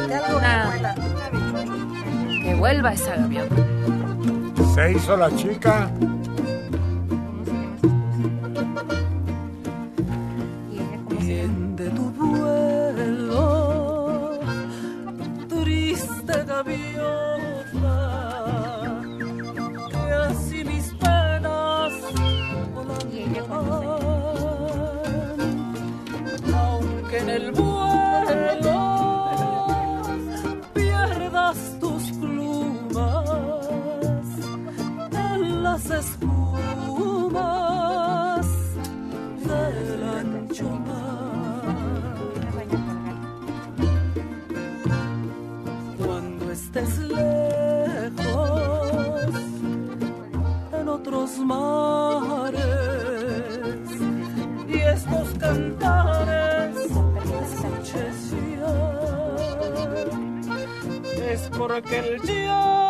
de algo Ah. que vuela. Que vuelva esa gaviota. Se hizo la chica. de tu vuelo, triste gaviota, aunque en el vuelo pierdas tus plumas en las espumas del ancho mar. Cuando estés lejos en otros mares y estos cantares es porque el día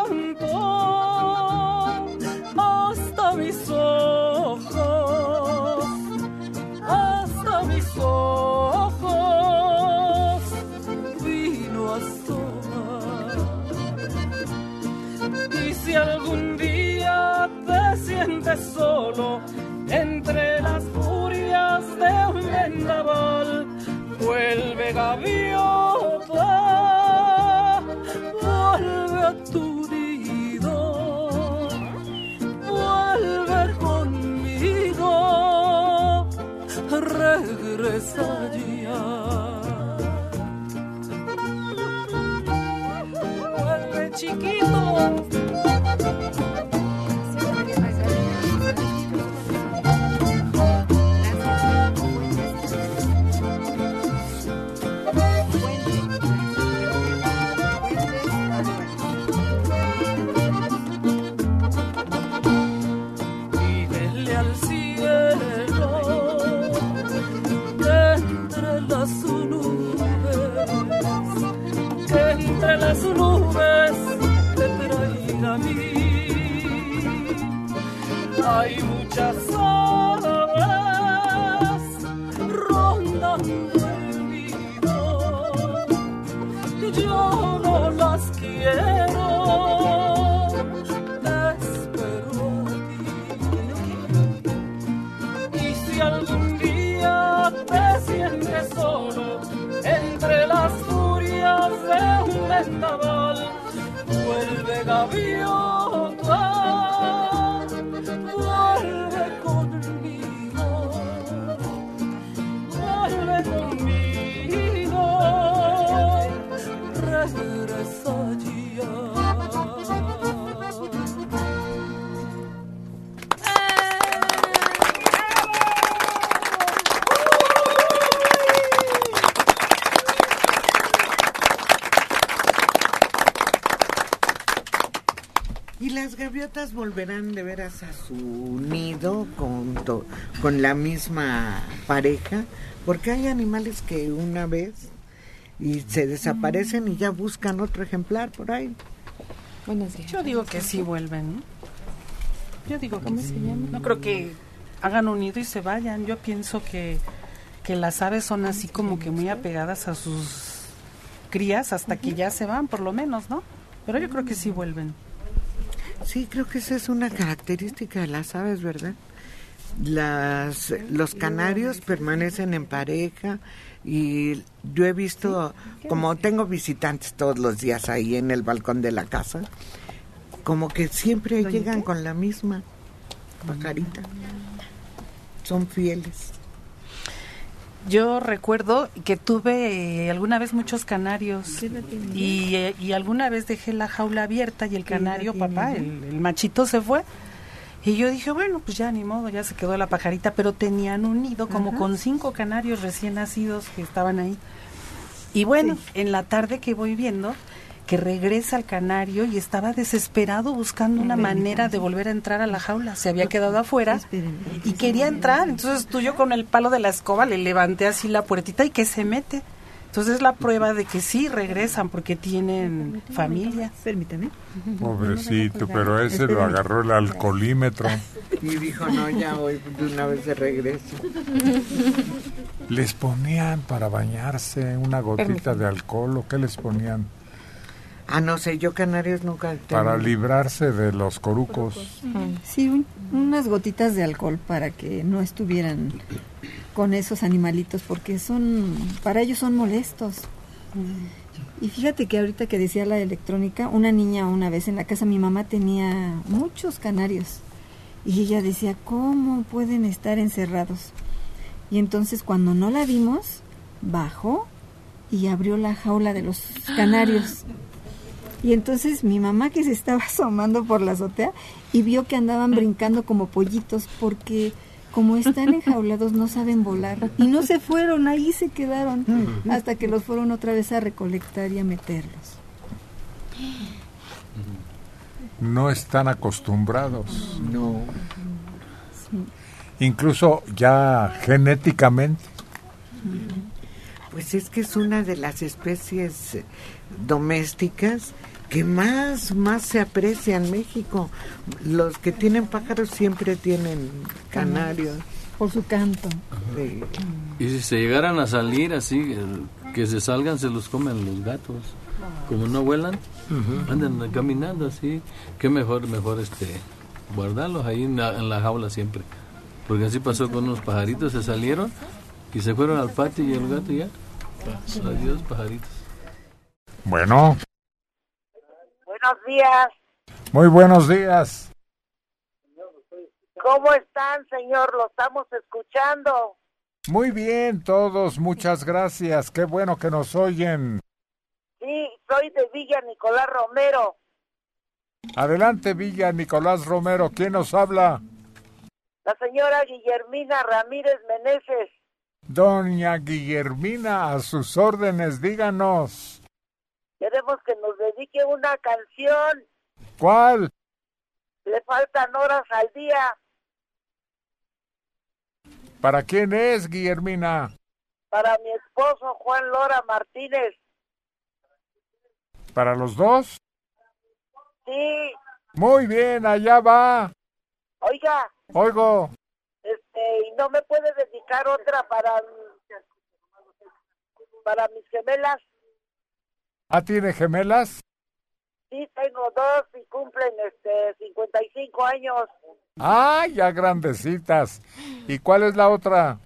con la misma pareja, porque hay animales que una vez y se desaparecen y ya buscan otro ejemplar por ahí. Buenos días. Yo digo que sí vuelven, ¿no? Yo digo que ¿Cómo sí. se llama? No creo que hagan un nido y se vayan. Yo pienso que, que las aves son así como que muy apegadas a sus crías hasta que ya se van, por lo menos, ¿no? Pero yo creo que sí vuelven. Sí, creo que esa es una característica de las aves, ¿verdad? Las, los canarios permanecen en pareja y yo he visto, como tengo visitantes todos los días ahí en el balcón de la casa, como que siempre ¿Doña llegan con la misma pajarita. Son fieles. Yo recuerdo que tuve eh, alguna vez muchos canarios y, eh, y alguna vez dejé la jaula abierta y el ¿Qué edad canario, papá, el machito se fue. Y yo dije, bueno, pues ya ni modo, ya se quedó la pajarita, pero tenían un nido como Ajá. con cinco canarios recién nacidos que estaban ahí. Y bueno, en la tarde que voy viendo que regresa el canario y estaba desesperado buscando una manera de volver a entrar a la jaula. Se había quedado afuera y quería entrar. Entonces tú yo con el palo de la escoba le levanté así la puertita y que se mete. Entonces es la prueba de que sí regresan porque tienen familia. Permítame. Pobrecito, pero ese lo agarró el alcoholímetro. Y dijo, no, ya hoy de una vez de regreso. Les ponían para bañarse una gotita de alcohol o qué les ponían Ah, no sé, yo canarios nunca... para librarse de los corucos. Sí, un- unas gotitas de alcohol para que no estuvieran con esos animalitos porque son, para ellos son molestos. Y fíjate que ahorita que decía la electrónica, una niña una vez en la casa, mi mamá tenía muchos canarios y ella decía, ¿cómo pueden estar encerrados? Y entonces cuando no la vimos, bajó y abrió la jaula de los canarios. *gasps* *laughs* Y entonces mi mamá que se estaba *laughs* asomando por la azotea y vio que andaban brincando como pollitos porque como están enjaulados no saben volar y no se fueron, ahí se quedaron hasta que los fueron otra vez a recolectar y a meterlos. No están acostumbrados. No. Incluso ya genéticamente. Pues es que es una de las especies domésticas que más, más se aprecia en México. Los que tienen pájaros siempre tienen canarios. Por su canto. Y si se llegaran a salir así, que se salgan, se los comen los gatos. Como no vuelan, andan caminando así. Qué mejor, mejor este guardarlos ahí en la, jaula siempre. Porque así pasó con unos pajaritos, se salieron y se fueron al patio y el gato ya. Adiós, pajaritos. Bueno. Buenos días. Muy buenos días. ¿Cómo están, señor? Lo estamos escuchando. Muy bien, todos, muchas gracias. Qué bueno que nos oyen. Sí, soy de Villa Nicolás Romero. Adelante, Villa Nicolás Romero. ¿Quién nos habla? La señora Guillermina Ramírez Meneses. Doña Guillermina, a sus órdenes, díganos. Queremos que nos dedique una canción. ¿Cuál? Le faltan horas al día. ¿Para quién es, Guillermina? Para mi esposo Juan Lora Martínez. ¿Para los dos? Sí. Muy bien, allá va. Oiga. Oigo. Este, ¿y no me puede dedicar otra para para mis gemelas? ¿Ah, tiene gemelas? Sí, tengo dos y cumplen este 55 años. Ah, ya grandecitas. ¿Y cuál es la otra?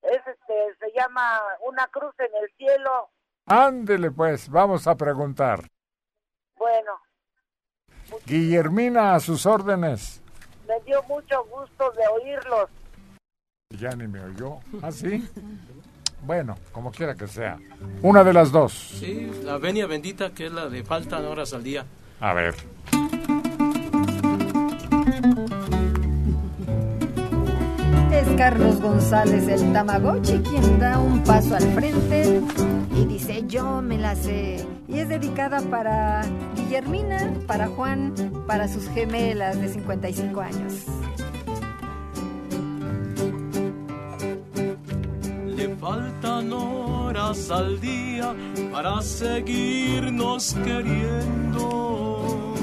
Es este, se llama Una cruz en el cielo. Ándele pues, vamos a preguntar. Bueno. Guillermina, a sus órdenes. Me dio mucho gusto de oírlos. Ya ni me oyó. ¿Ah, sí? Bueno, como quiera que sea. Una de las dos. Sí, la venia bendita, que es la de faltan horas al día. A ver. Es Carlos González el Tamagotchi quien da un paso al frente y dice yo me la sé. Y es dedicada para Guillermina, para Juan, para sus gemelas de 55 años. Faltan horas al día para seguirnos queriendo.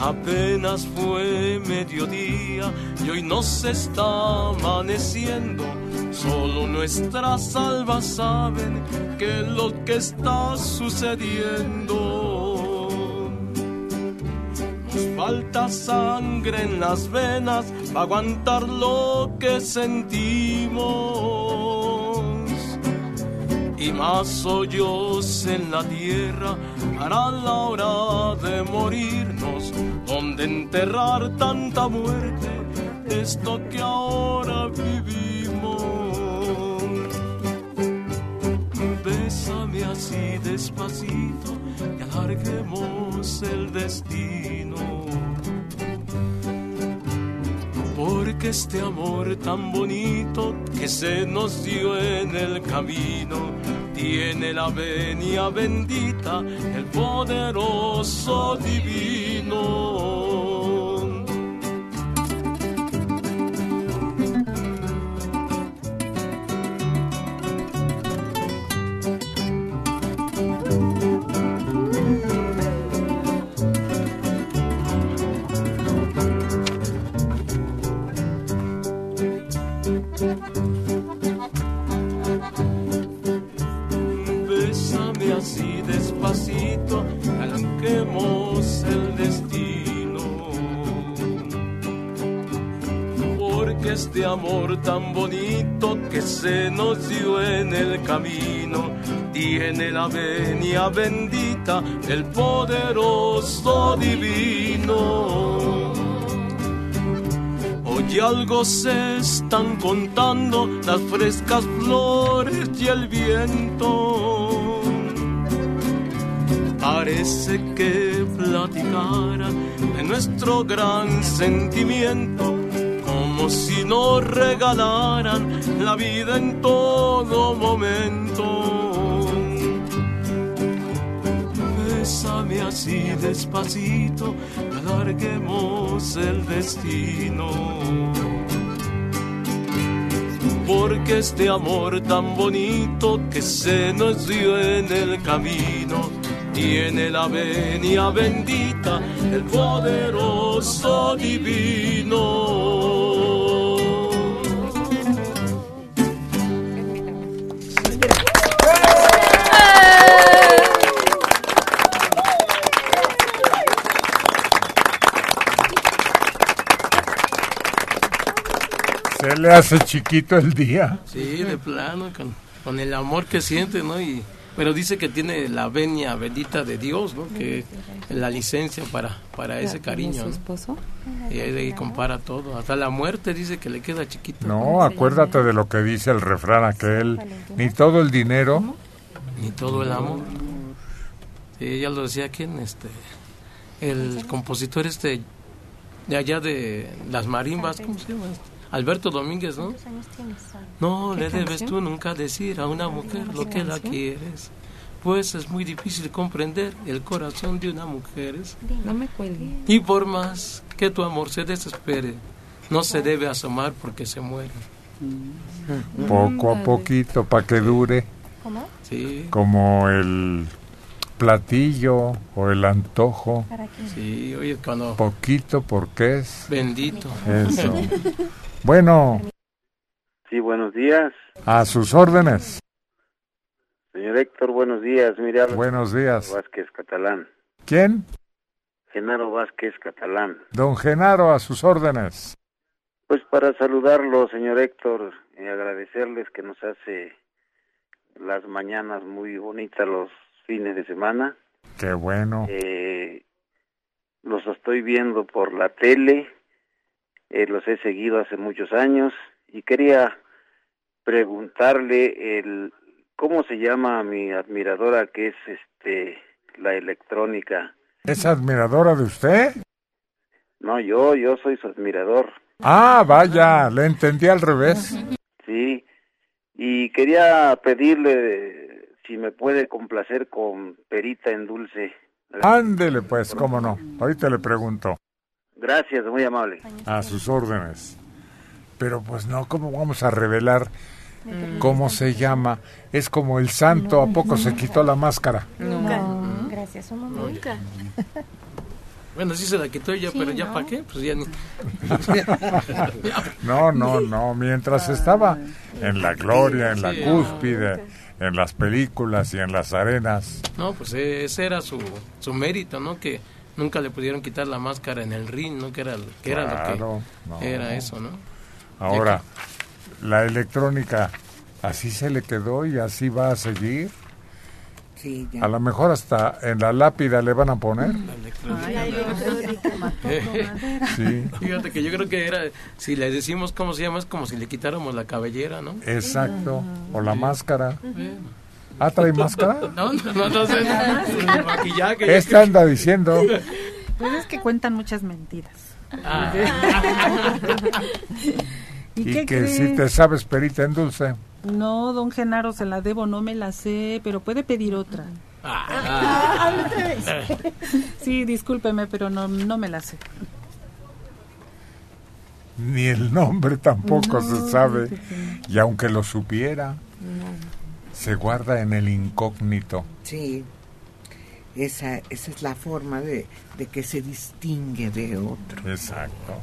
Apenas fue mediodía y hoy nos está amaneciendo. Solo nuestras almas saben qué es lo que está sucediendo. Falta sangre en las venas para aguantar lo que sentimos. Y más hoyos en la tierra para la hora de morirnos, donde enterrar tanta muerte, esto que ahora vivimos. Bésame así despacito y alarguemos el destino. Porque este amor tan bonito que se nos dio en el camino tiene la venia bendita, el poderoso divino. Despacito, arranquemos el destino. Porque este amor tan bonito que se nos dio en el camino tiene la venia bendita del poderoso divino. Hoy algo se están contando las frescas flores y el viento. Parece que platicaran de nuestro gran sentimiento, como si nos regalaran la vida en todo momento. Bésame así despacito, alarguemos el destino. Porque este amor tan bonito que se nos dio en el camino tiene la venia bendita el poderoso divino. Se le hace chiquito el día. Sí, de plano, con, con el amor que siente, ¿no? Y, pero dice que tiene la venia bendita de Dios, ¿no? Que la licencia para, para ese cariño. su ¿no? esposo? Y ahí, ahí compara todo. Hasta la muerte dice que le queda chiquito. No, acuérdate de lo que dice el refrán aquel, ni todo el dinero, Ni todo el amor. Sí, ya lo decía quién, este, el compositor este, de allá de las marimbas, ¿cómo se llama? Alberto Domínguez, ¿no? No le debes tú nunca decir a una mujer lo que la quieres, pues es muy difícil comprender el corazón de una mujer. No me cuelgue. Y por más que tu amor se desespere, no se debe asomar porque se muere. poco a poquito, para que dure, ¿Cómo? Sí. como el platillo o el antojo, Sí, oye, cuando... poquito porque es Bendito. eso. *laughs* Bueno, Sí, buenos días. a sus órdenes. Señor Héctor, buenos días. Habla Buenos días. Vázquez Catalán. ¿Quién? Genaro Vázquez Catalán. Don Genaro, a sus órdenes. Pues para saludarlo, señor Héctor, y agradecerles que nos hace las mañanas muy bonitas los fines de semana. Qué bueno. Eh, los estoy viendo por la tele, eh, los he seguido hace muchos años y quería preguntarle el cómo se llama mi admiradora que es este la electrónica. ¿Es admiradora de usted? No, yo yo soy su admirador. Ah, vaya, le entendí al revés. Sí. Y quería pedirle si me puede complacer con perita en dulce. Ándele pues, cómo no. Ahorita le pregunto. Gracias, muy amable. A sus órdenes. Pero pues no, ¿cómo vamos a revelar cómo se llama? Es como el santo, ¿a poco se quitó la máscara? Nunca. Gracias, un momento. Nunca. *laughs* Bueno, sí se la quitó ella, Sí, pero ya ¿no? para qué, pues ya ni... *laughs* No, no, no. Mientras estaba en la gloria, en la cúspide, en las películas y en las arenas. No, pues eh, ese era su, su mérito, ¿no? Que nunca le pudieron quitar la máscara en el ring, ¿no? Que era, que era Claro, lo no. que era eso, ¿no? Ahora, la electrónica, así se le quedó y así va a seguir. Sí, A lo mejor hasta en la lápida le van a poner. *laughs* Sí. Fíjate que yo creo que era, si le decimos cómo se llama, es como si le quitáramos la cabellera, ¿no? Exacto. O la máscara. ¿Ah, trae máscara? *laughs* No, no, no, no sé. Maquillaje. Este anda diciendo. Pues es que cuentan muchas mentiras. Ah. *laughs* ¿Y, Y qué que cree? si te sabes perita en dulce. No, don Genaro, se la debo, no me la sé, pero puede pedir otra. Ah. *laughs* Sí, discúlpeme, pero no, no me la sé. Ni el nombre tampoco No, se sabe. Y aunque lo supiera, se guarda en el incógnito. Sí, esa, esa es la forma de, de que se distingue de otro. Exacto.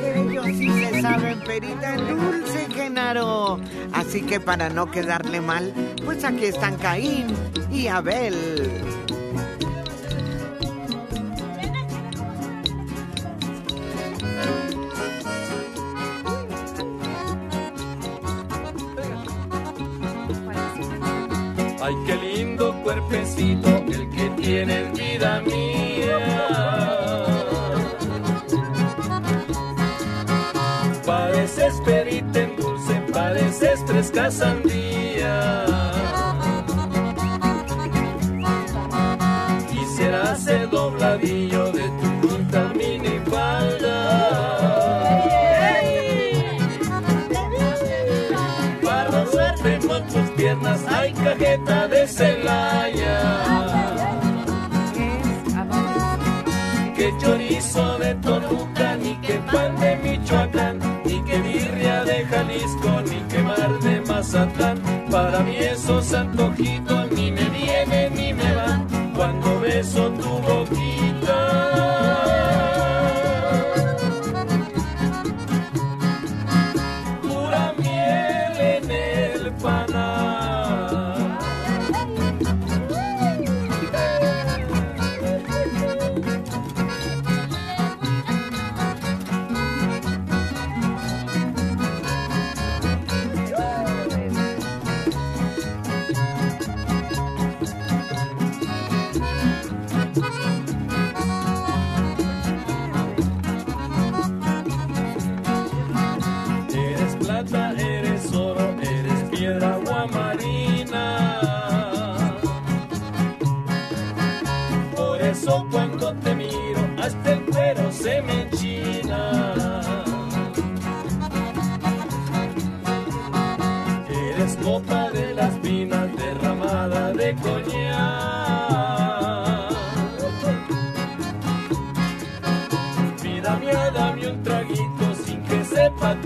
Que ellos sí se saben perita en dulce, Genaro. Así que para no quedarle mal, pues aquí están Caín y Abel. Ay, qué lindo cuerpecito el que tienes, vida mía. Pareces perita en dulce, pareces fresca sandía. Toluca, ni que pan de Michoacán, ni que birria de Jalisco, ni que mar de Mazatlán. Para mí esos antojitos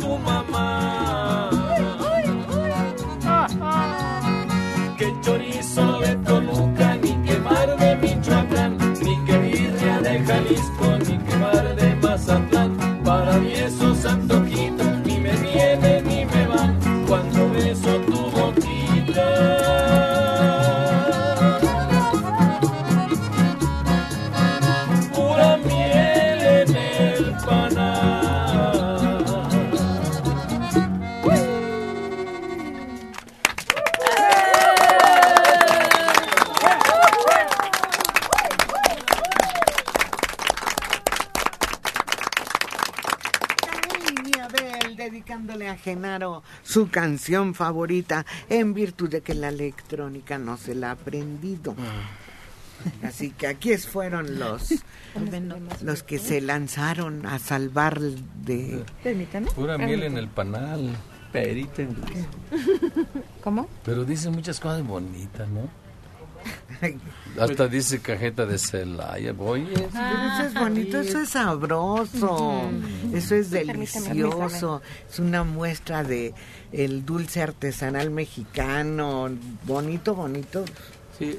Uma su canción favorita en virtud de que la electrónica no se la ha aprendido. Ah. Así que aquí fueron los *laughs* los que se lanzaron a salvar de pura miel en el panal. Perita ¿Cómo? Pero dice muchas cosas bonitas, ¿no? Hasta dice cajeta de Celaya, oye. eso es bonito, eso es sabroso, eso es delicioso, es una muestra de el dulce artesanal mexicano, bonito, bonito. Sí,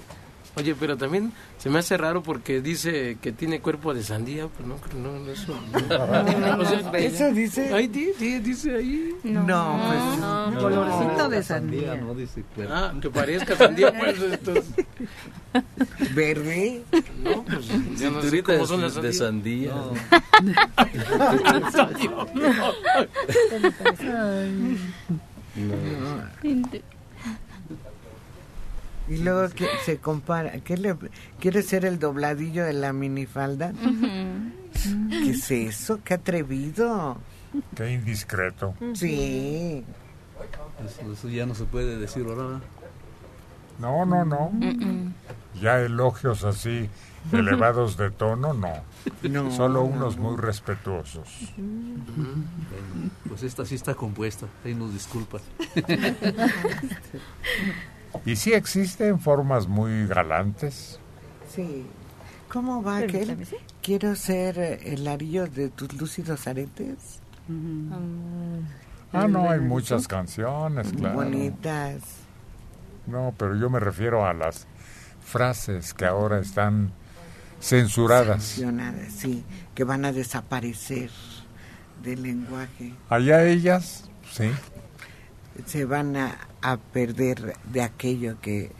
Oye, pero también se me hace raro porque dice que tiene cuerpo de sandía, pues no, no, no eso. No, *laughs* ¿Eso dice? Ahí dice, dice ahí. No, pues. No, colorcito de sandía. No dice cuerpo. Ah, que parezca sandía, *laughs* pues esto. ¿Verde? No, pues no sé cómo son las de sandía. No. *laughs* no. Y luego que se compara, ¿qué le quiere ser el dobladillo de la minifalda? ¿Qué es eso? Qué atrevido. Qué indiscreto. Sí. Eso, ya no se puede decir ahora. No, no, no. Ya elogios así elevados de tono, no. no Solo unos muy respetuosos. pues esta sí está compuesta, ahí nos disculpas. *laughs* Y sí existen formas muy galantes. Sí. ¿Cómo va aquel? Quiero ser el arillo de tus lúcidos aretes. Ah, no, hay muchas canciones, claro. Bonitas. No, pero yo me refiero a las frases que ahora están censuradas. Censuradas, sí, que van a desaparecer del lenguaje. Allá ellas, sí. Se van a, a perder de aquello que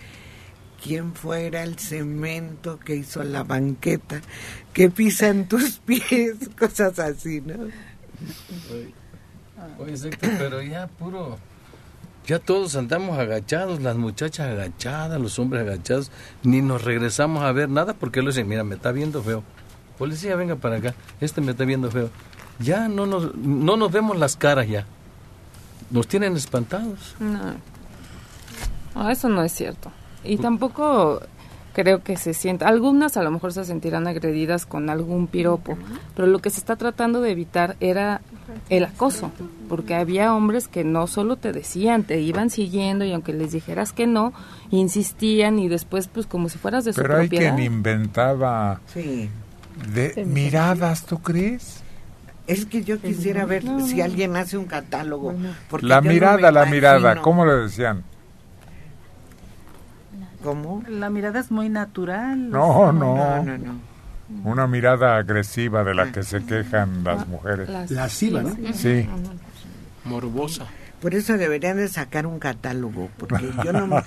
quién fuera el cemento que hizo la banqueta que pisa en tus *laughs* pies, cosas así, ¿no? Oye, pero ya puro, ya todos andamos agachados, las muchachas agachadas, los hombres agachados, ni nos regresamos a ver nada porque lo dicen, mira, me está viendo feo. Policía, venga para acá, este me está viendo feo. Ya no nos, no nos vemos las caras ya. Nos tienen espantados. No. eso no es cierto. Y tampoco creo que se sienta. Algunas a lo mejor se sentirán agredidas con algún piropo, pero lo que se está tratando de evitar era el acoso, porque había hombres que no solo te decían, te iban siguiendo y aunque les dijeras que no, insistían y después pues como si fueras de su pero propiedad. Pero hay quien inventaba de miradas, ¿tú crees? Es que yo quisiera ver si alguien hace un catálogo. la mirada, la mirada, ¿cómo le decían? ¿Cómo? La mirada es muy natural. No, No, no. no, no. Una mirada agresiva de la que se quejan las mujeres. Lasciva, ¿no? Sí. Morbosa. Por eso deberían de sacar un catálogo, porque *laughs* yo no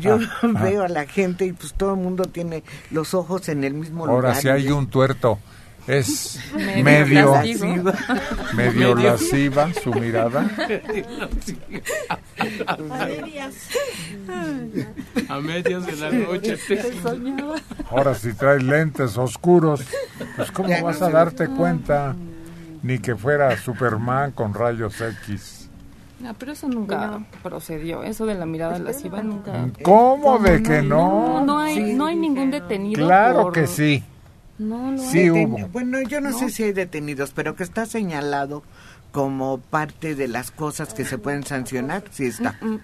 yo veo a la gente y pues todo el mundo tiene los ojos en el mismo lugar. Ahora si hay un tuerto es Medio medio lascivo. medio Medio. lasciva su mirada. A medias. A medias de la noche. Ahora si traes lentes oscuros, pues cómo Ya vas no a darte cuenta ni que fuera Superman con rayos X. No, pero eso nunca procedió. Eso de la mirada lasciva nunca. ¿Cómo de que no? No, no hay, no hay ningún detenido. Claro por- que sí. No, no Sí hay. hubo. Bueno, yo no, No. sé si hay detenidos, pero que está señalado como parte de las cosas que se pueden sancionar, sí está. Mm, mm.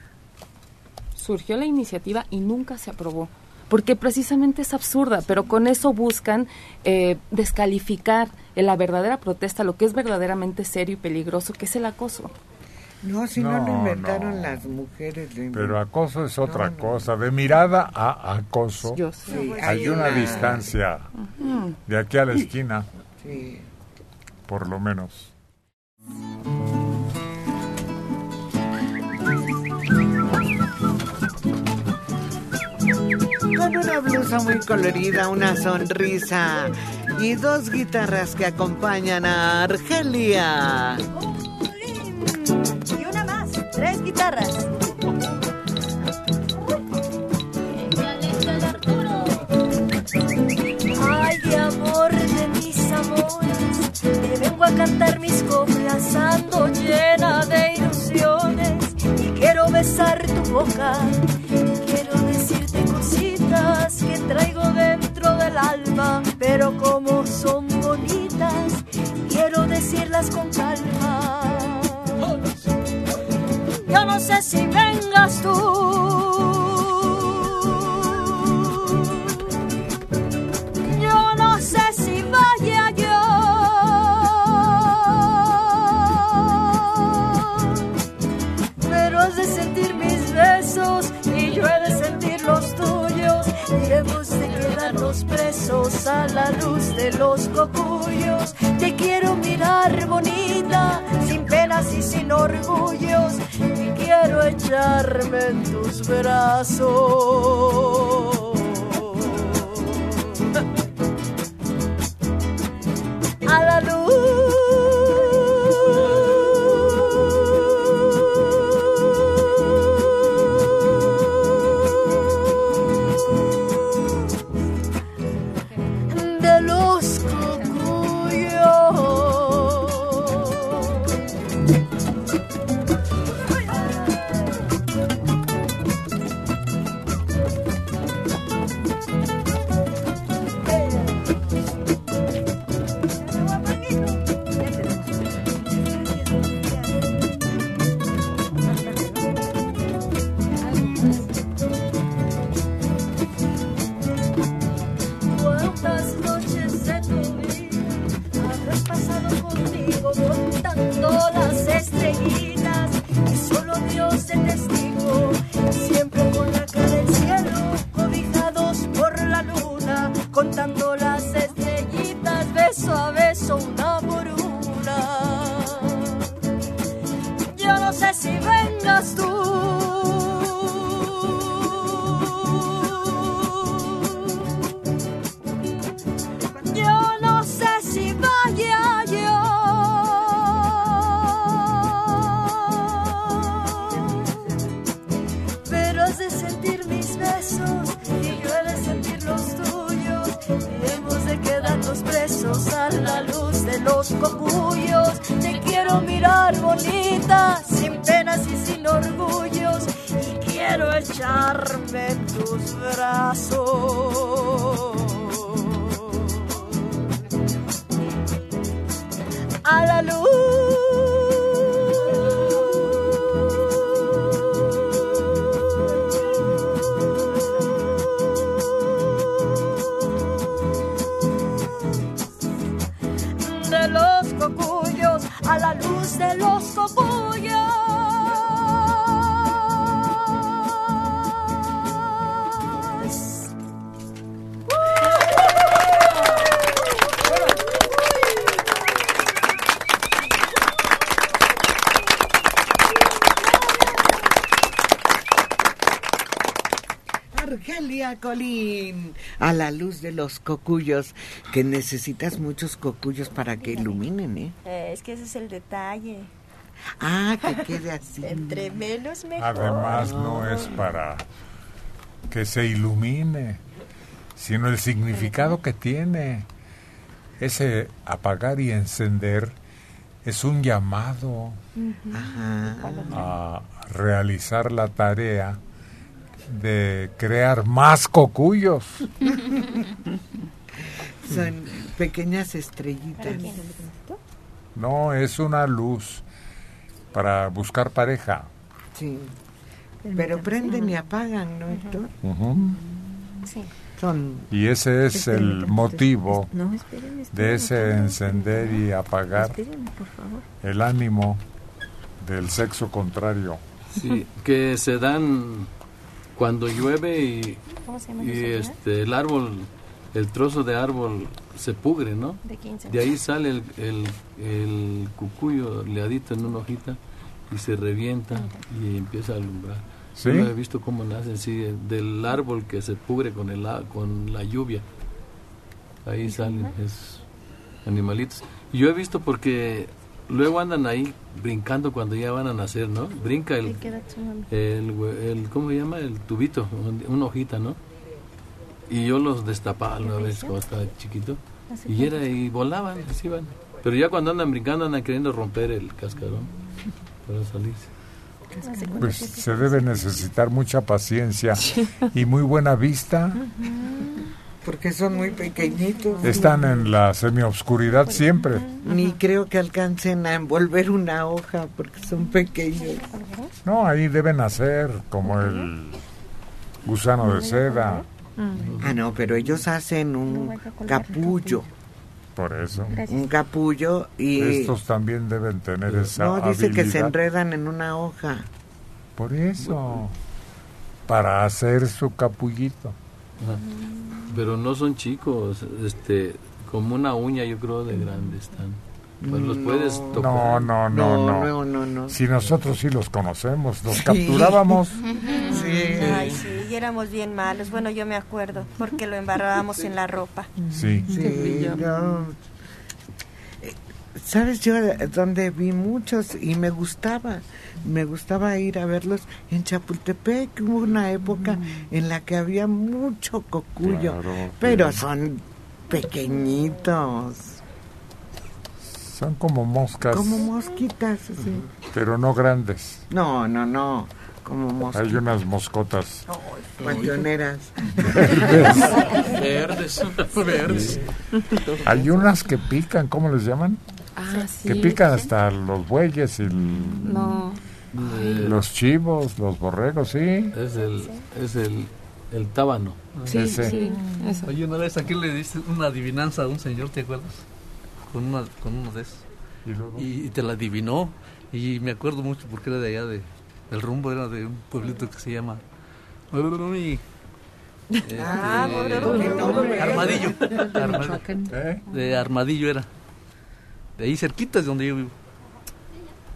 Surgió la iniciativa y nunca se aprobó. Porque precisamente es absurda, pero con eso buscan eh, descalificar en la verdadera protesta, lo que es verdaderamente serio y peligroso, que es el acoso. No, si no, lo inventaron no. las mujeres. lo Pero acoso es otra No, no. cosa. De mirada a acoso Yo sé. Sí, hay una una- distancia de aquí a la esquina, Sí. por lo menos. Con una blusa muy colorida, una sonrisa y dos guitarras que acompañan a Argelia. Guitarras. Ay, de amor de mis amores, te vengo a cantar mis coplas, ando llena de ilusiones y quiero besar tu boca. Quiero decirte cositas que traigo dentro del alma, pero como son bonitas, quiero decirlas con calma. Yo no sé si vengas tú. Yo no sé si vaya yo. Pero has de sentir mis besos y yo he de sentir los tuyos. Y hemos de quedarnos presos a la luz de los cocuyos. Te quiero mirar bonita, sin penas y sin orgullos. Y quiero echarme en tus brazos. *laughs* A la Argelia Colín, a la luz de los cocuyos, que necesitas muchos cocuyos para que iluminen, ¿eh? eh es que ese es el detalle. Ah, que quede así. Entre menos mejor. Además no es para que se ilumine, sino el significado que tiene. Ese apagar y encender es un llamado a realizar la tarea de crear más cocuyos. Son pequeñas estrellitas. No, es una luz para buscar pareja. Sí. Pero prenden y apagan, ¿no, Héctor? Sí. Son Y ese es el motivo No, espérenme, de ese encender y apagar por favor. el ánimo del sexo contrario. Sí, que se dan cuando llueve y, ¿Cómo se llama y este el árbol, el trozo de árbol se pugre, ¿no? De 15. De ahí sale el, el, el cucuyo leadito en una hojita y se revienta y empieza a alumbrar. ¿Sí? Yo no he visto cómo nacen, sí, del árbol que se pugre con, el, a- con la lluvia. Ahí salen esos animalitos. Y yo he visto porque luego andan ahí brincando cuando ya van a nacer, ¿no? Brinca el, el, hue- el ¿cómo se llama? El tubito, una hojita, ¿no? Y yo los destapaba una vez cuando estaba chiquito. ¿Hace Y era y volaban, así van. Pero ya cuando andan brincando andan queriendo romper el cascarón para salirse. Pues se debe necesitar mucha paciencia y muy buena vista. porque son muy pequeñitos. Están en la semioscuridad siempre. Ni creo que alcancen a envolver una hoja porque son pequeños. No, ahí deben hacer como el gusano de seda. Ah, no, pero ellos hacen un capullo. Por eso. Un capullo y... Estos también deben tener esa No, dice que se enredan en una hoja. Por eso. Para hacer su capullito. Ajá. Pero no son chicos, este, como una uña yo creo de grande están. Pues los puedes No, tocar. no, no, No, no. no, no, no. Si nosotros sí los conocemos, los capturábamos. *laughs* Ay, sí, y éramos bien malos. Bueno, yo me acuerdo, porque lo embarrábamos en la ropa. Sí. Sí, *laughs* no. Eh, ¿Sabes yo eh, donde vi muchos y me gustaba? Me gustaba ir a verlos en Chapultepec. Hubo una época en la que había mucho cocuyo, Claro, pero sí. son pequeñitos, Son como moscas, como mosquitas. así. pero no grandes. No, no, no, como mosquitas. Hay unas moscotas. Panteoneras. Verdes, *laughs* *laughs* verdes. Hay unas que pican, ¿cómo les llaman? Ah, sí. Que pican hasta los bueyes y el- No. los chivos, los borregos, sí. Es el, es el, el tábano. Sí, Ese. sí, eso. Oye, una vez aquí le diste una adivinanza a un señor, ¿te acuerdas? Con, una, con uno de esos. ¿Y, luego? y te la adivinó. Y me acuerdo mucho porque era de allá, de, del rumbo, era de un pueblito que se llama... y- este, Ah, Armadillo. ¿Eh? De Armadillo era. De ahí cerquita es donde yo vivo.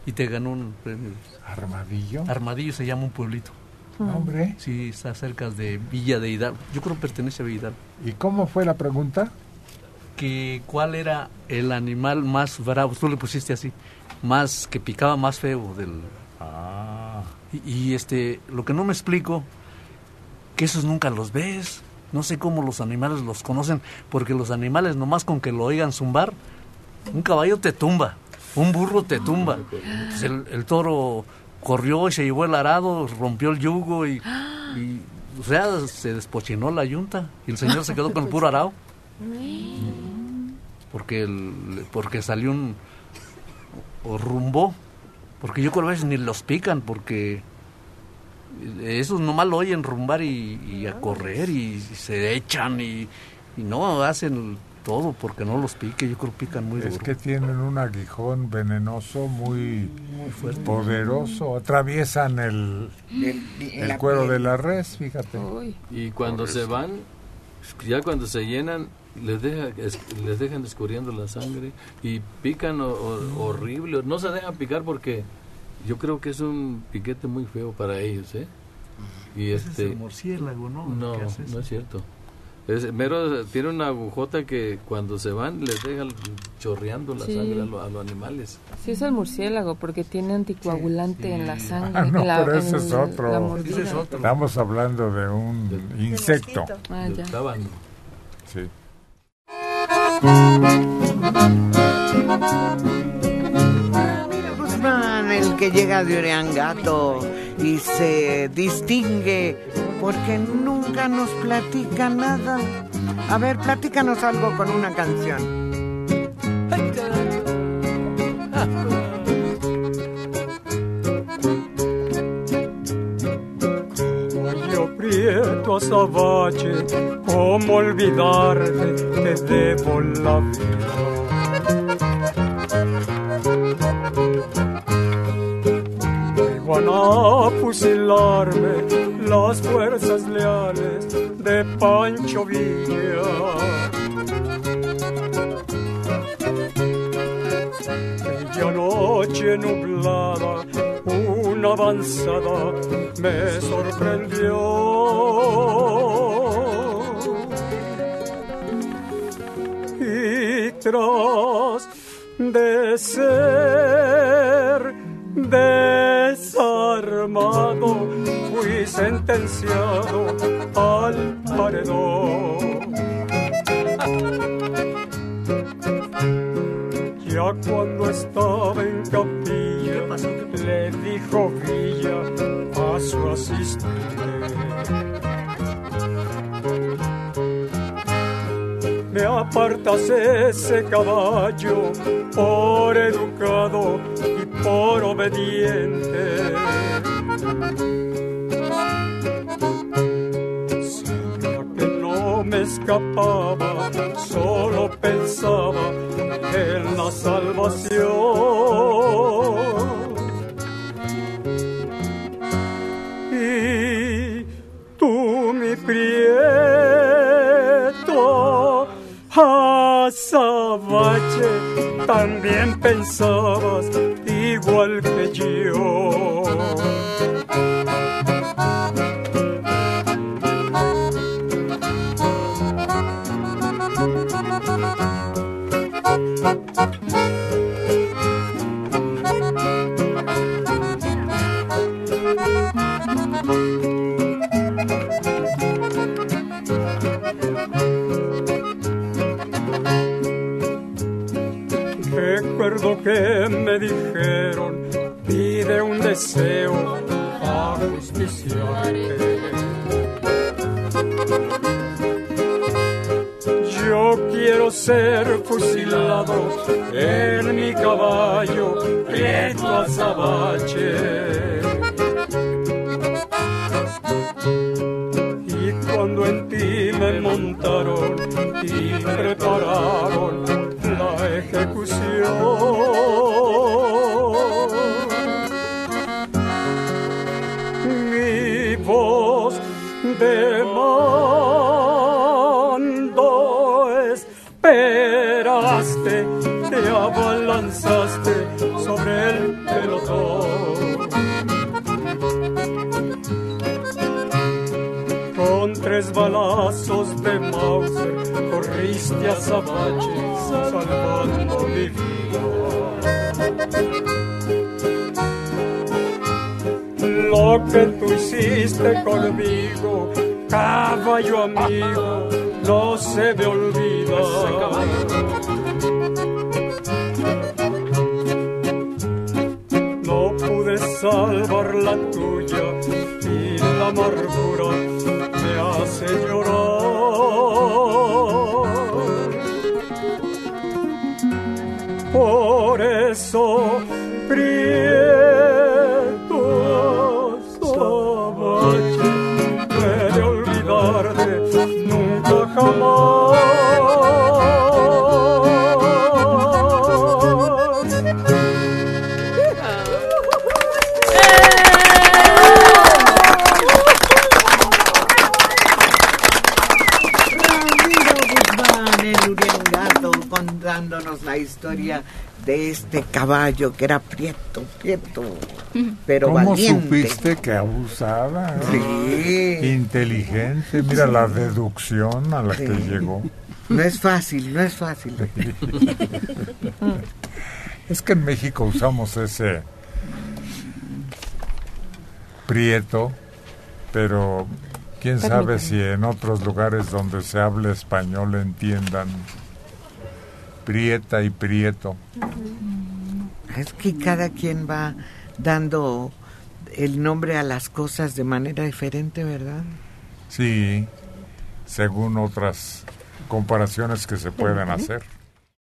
Y te ganó un premio. ¿Armadillo? Armadillo se llama un pueblito. Hombre. Sí, está cerca de Villa de Hidalgo. Yo creo que pertenece a Villa Hidalgo. ¿Y cómo fue la pregunta? Que cuál era el animal más bravo, tú le pusiste así, más que picaba más feo del Ah, y, y, este lo que no me explico que esos nunca los ves. No sé cómo los animales los conocen, porque los animales nomás con que lo oigan zumbar, un caballo te tumba, un burro te tumba. Pues el, el toro corrió y se llevó el arado, rompió el yugo y, y, o sea, se despochinó la yunta y el señor se quedó con el puro arado *laughs* porque el, porque salió un o rumbó porque yo creo que ni los pican porque esos nomás lo oyen rumbar y, y a correr y, se echan y, y no hacen todo porque no los pique yo creo que pican muy es duro que tienen un aguijón venenoso muy, fuerte. poderoso. Atraviesan el, El- el cuero de la res, fíjate. Y cuando se van, ya cuando se llenan, les, deja, es- les dejan escurriendo la sangre y pican o- o- horrible. No se dejan picar porque yo creo que es un piquete muy feo para ellos, ¿eh? Y Ese este, es el murciélago, ¿no? No, no es cierto. Es, mero tiene una agujota que cuando se van les deja chorreando la Sí. sangre a, lo- a los animales. Sí, es el murciélago porque tiene anticoagulante en la sangre. Ah, no, la, pero ese es la otro. Estamos hablando de un insecto. Ah, ya. Sí. El que llega de Oriangato y se distingue porque nunca nos platica nada. A ver, platícanos algo con una canción. Prieto azabache, cómo olvidarte, te debo la vida. Iban a fusilarme las fuerzas leales de Pancho Villa. Aquella noche nublada, una avanzada me sorprendió. Y tras de ser desarmado, fui sentenciado al paredón. Ya cuando estaba en capilla, le dijo Villa a su asistente. Me apartas ese caballo por educado y por obediente. Escapaba, solo pensaba en la salvación. Y tú, mi prieto azabache, también pensabas igual que yo. Que me dijeron, pide un deseo a justiciarte. Yo quiero ser fusilado en mi caballo, prieto azabache. Y cuando en ti me montaron y prepararon la ejecución. Conmigo, caballo amigo, no se me este caballo que era Prieto, Prieto, pero ¿Cómo valiente. supiste que abusaba? Sí. Inteligente, mira la deducción a la que llegó. No es fácil, no es fácil. *laughs* Es que en México usamos ese prieto, pero quién sabe si en otros lugares donde se hable español entiendan prieta y prieto. Es que cada quien va dando el nombre a las cosas de manera diferente, ¿verdad? Sí, según otras comparaciones que se pueden hacer.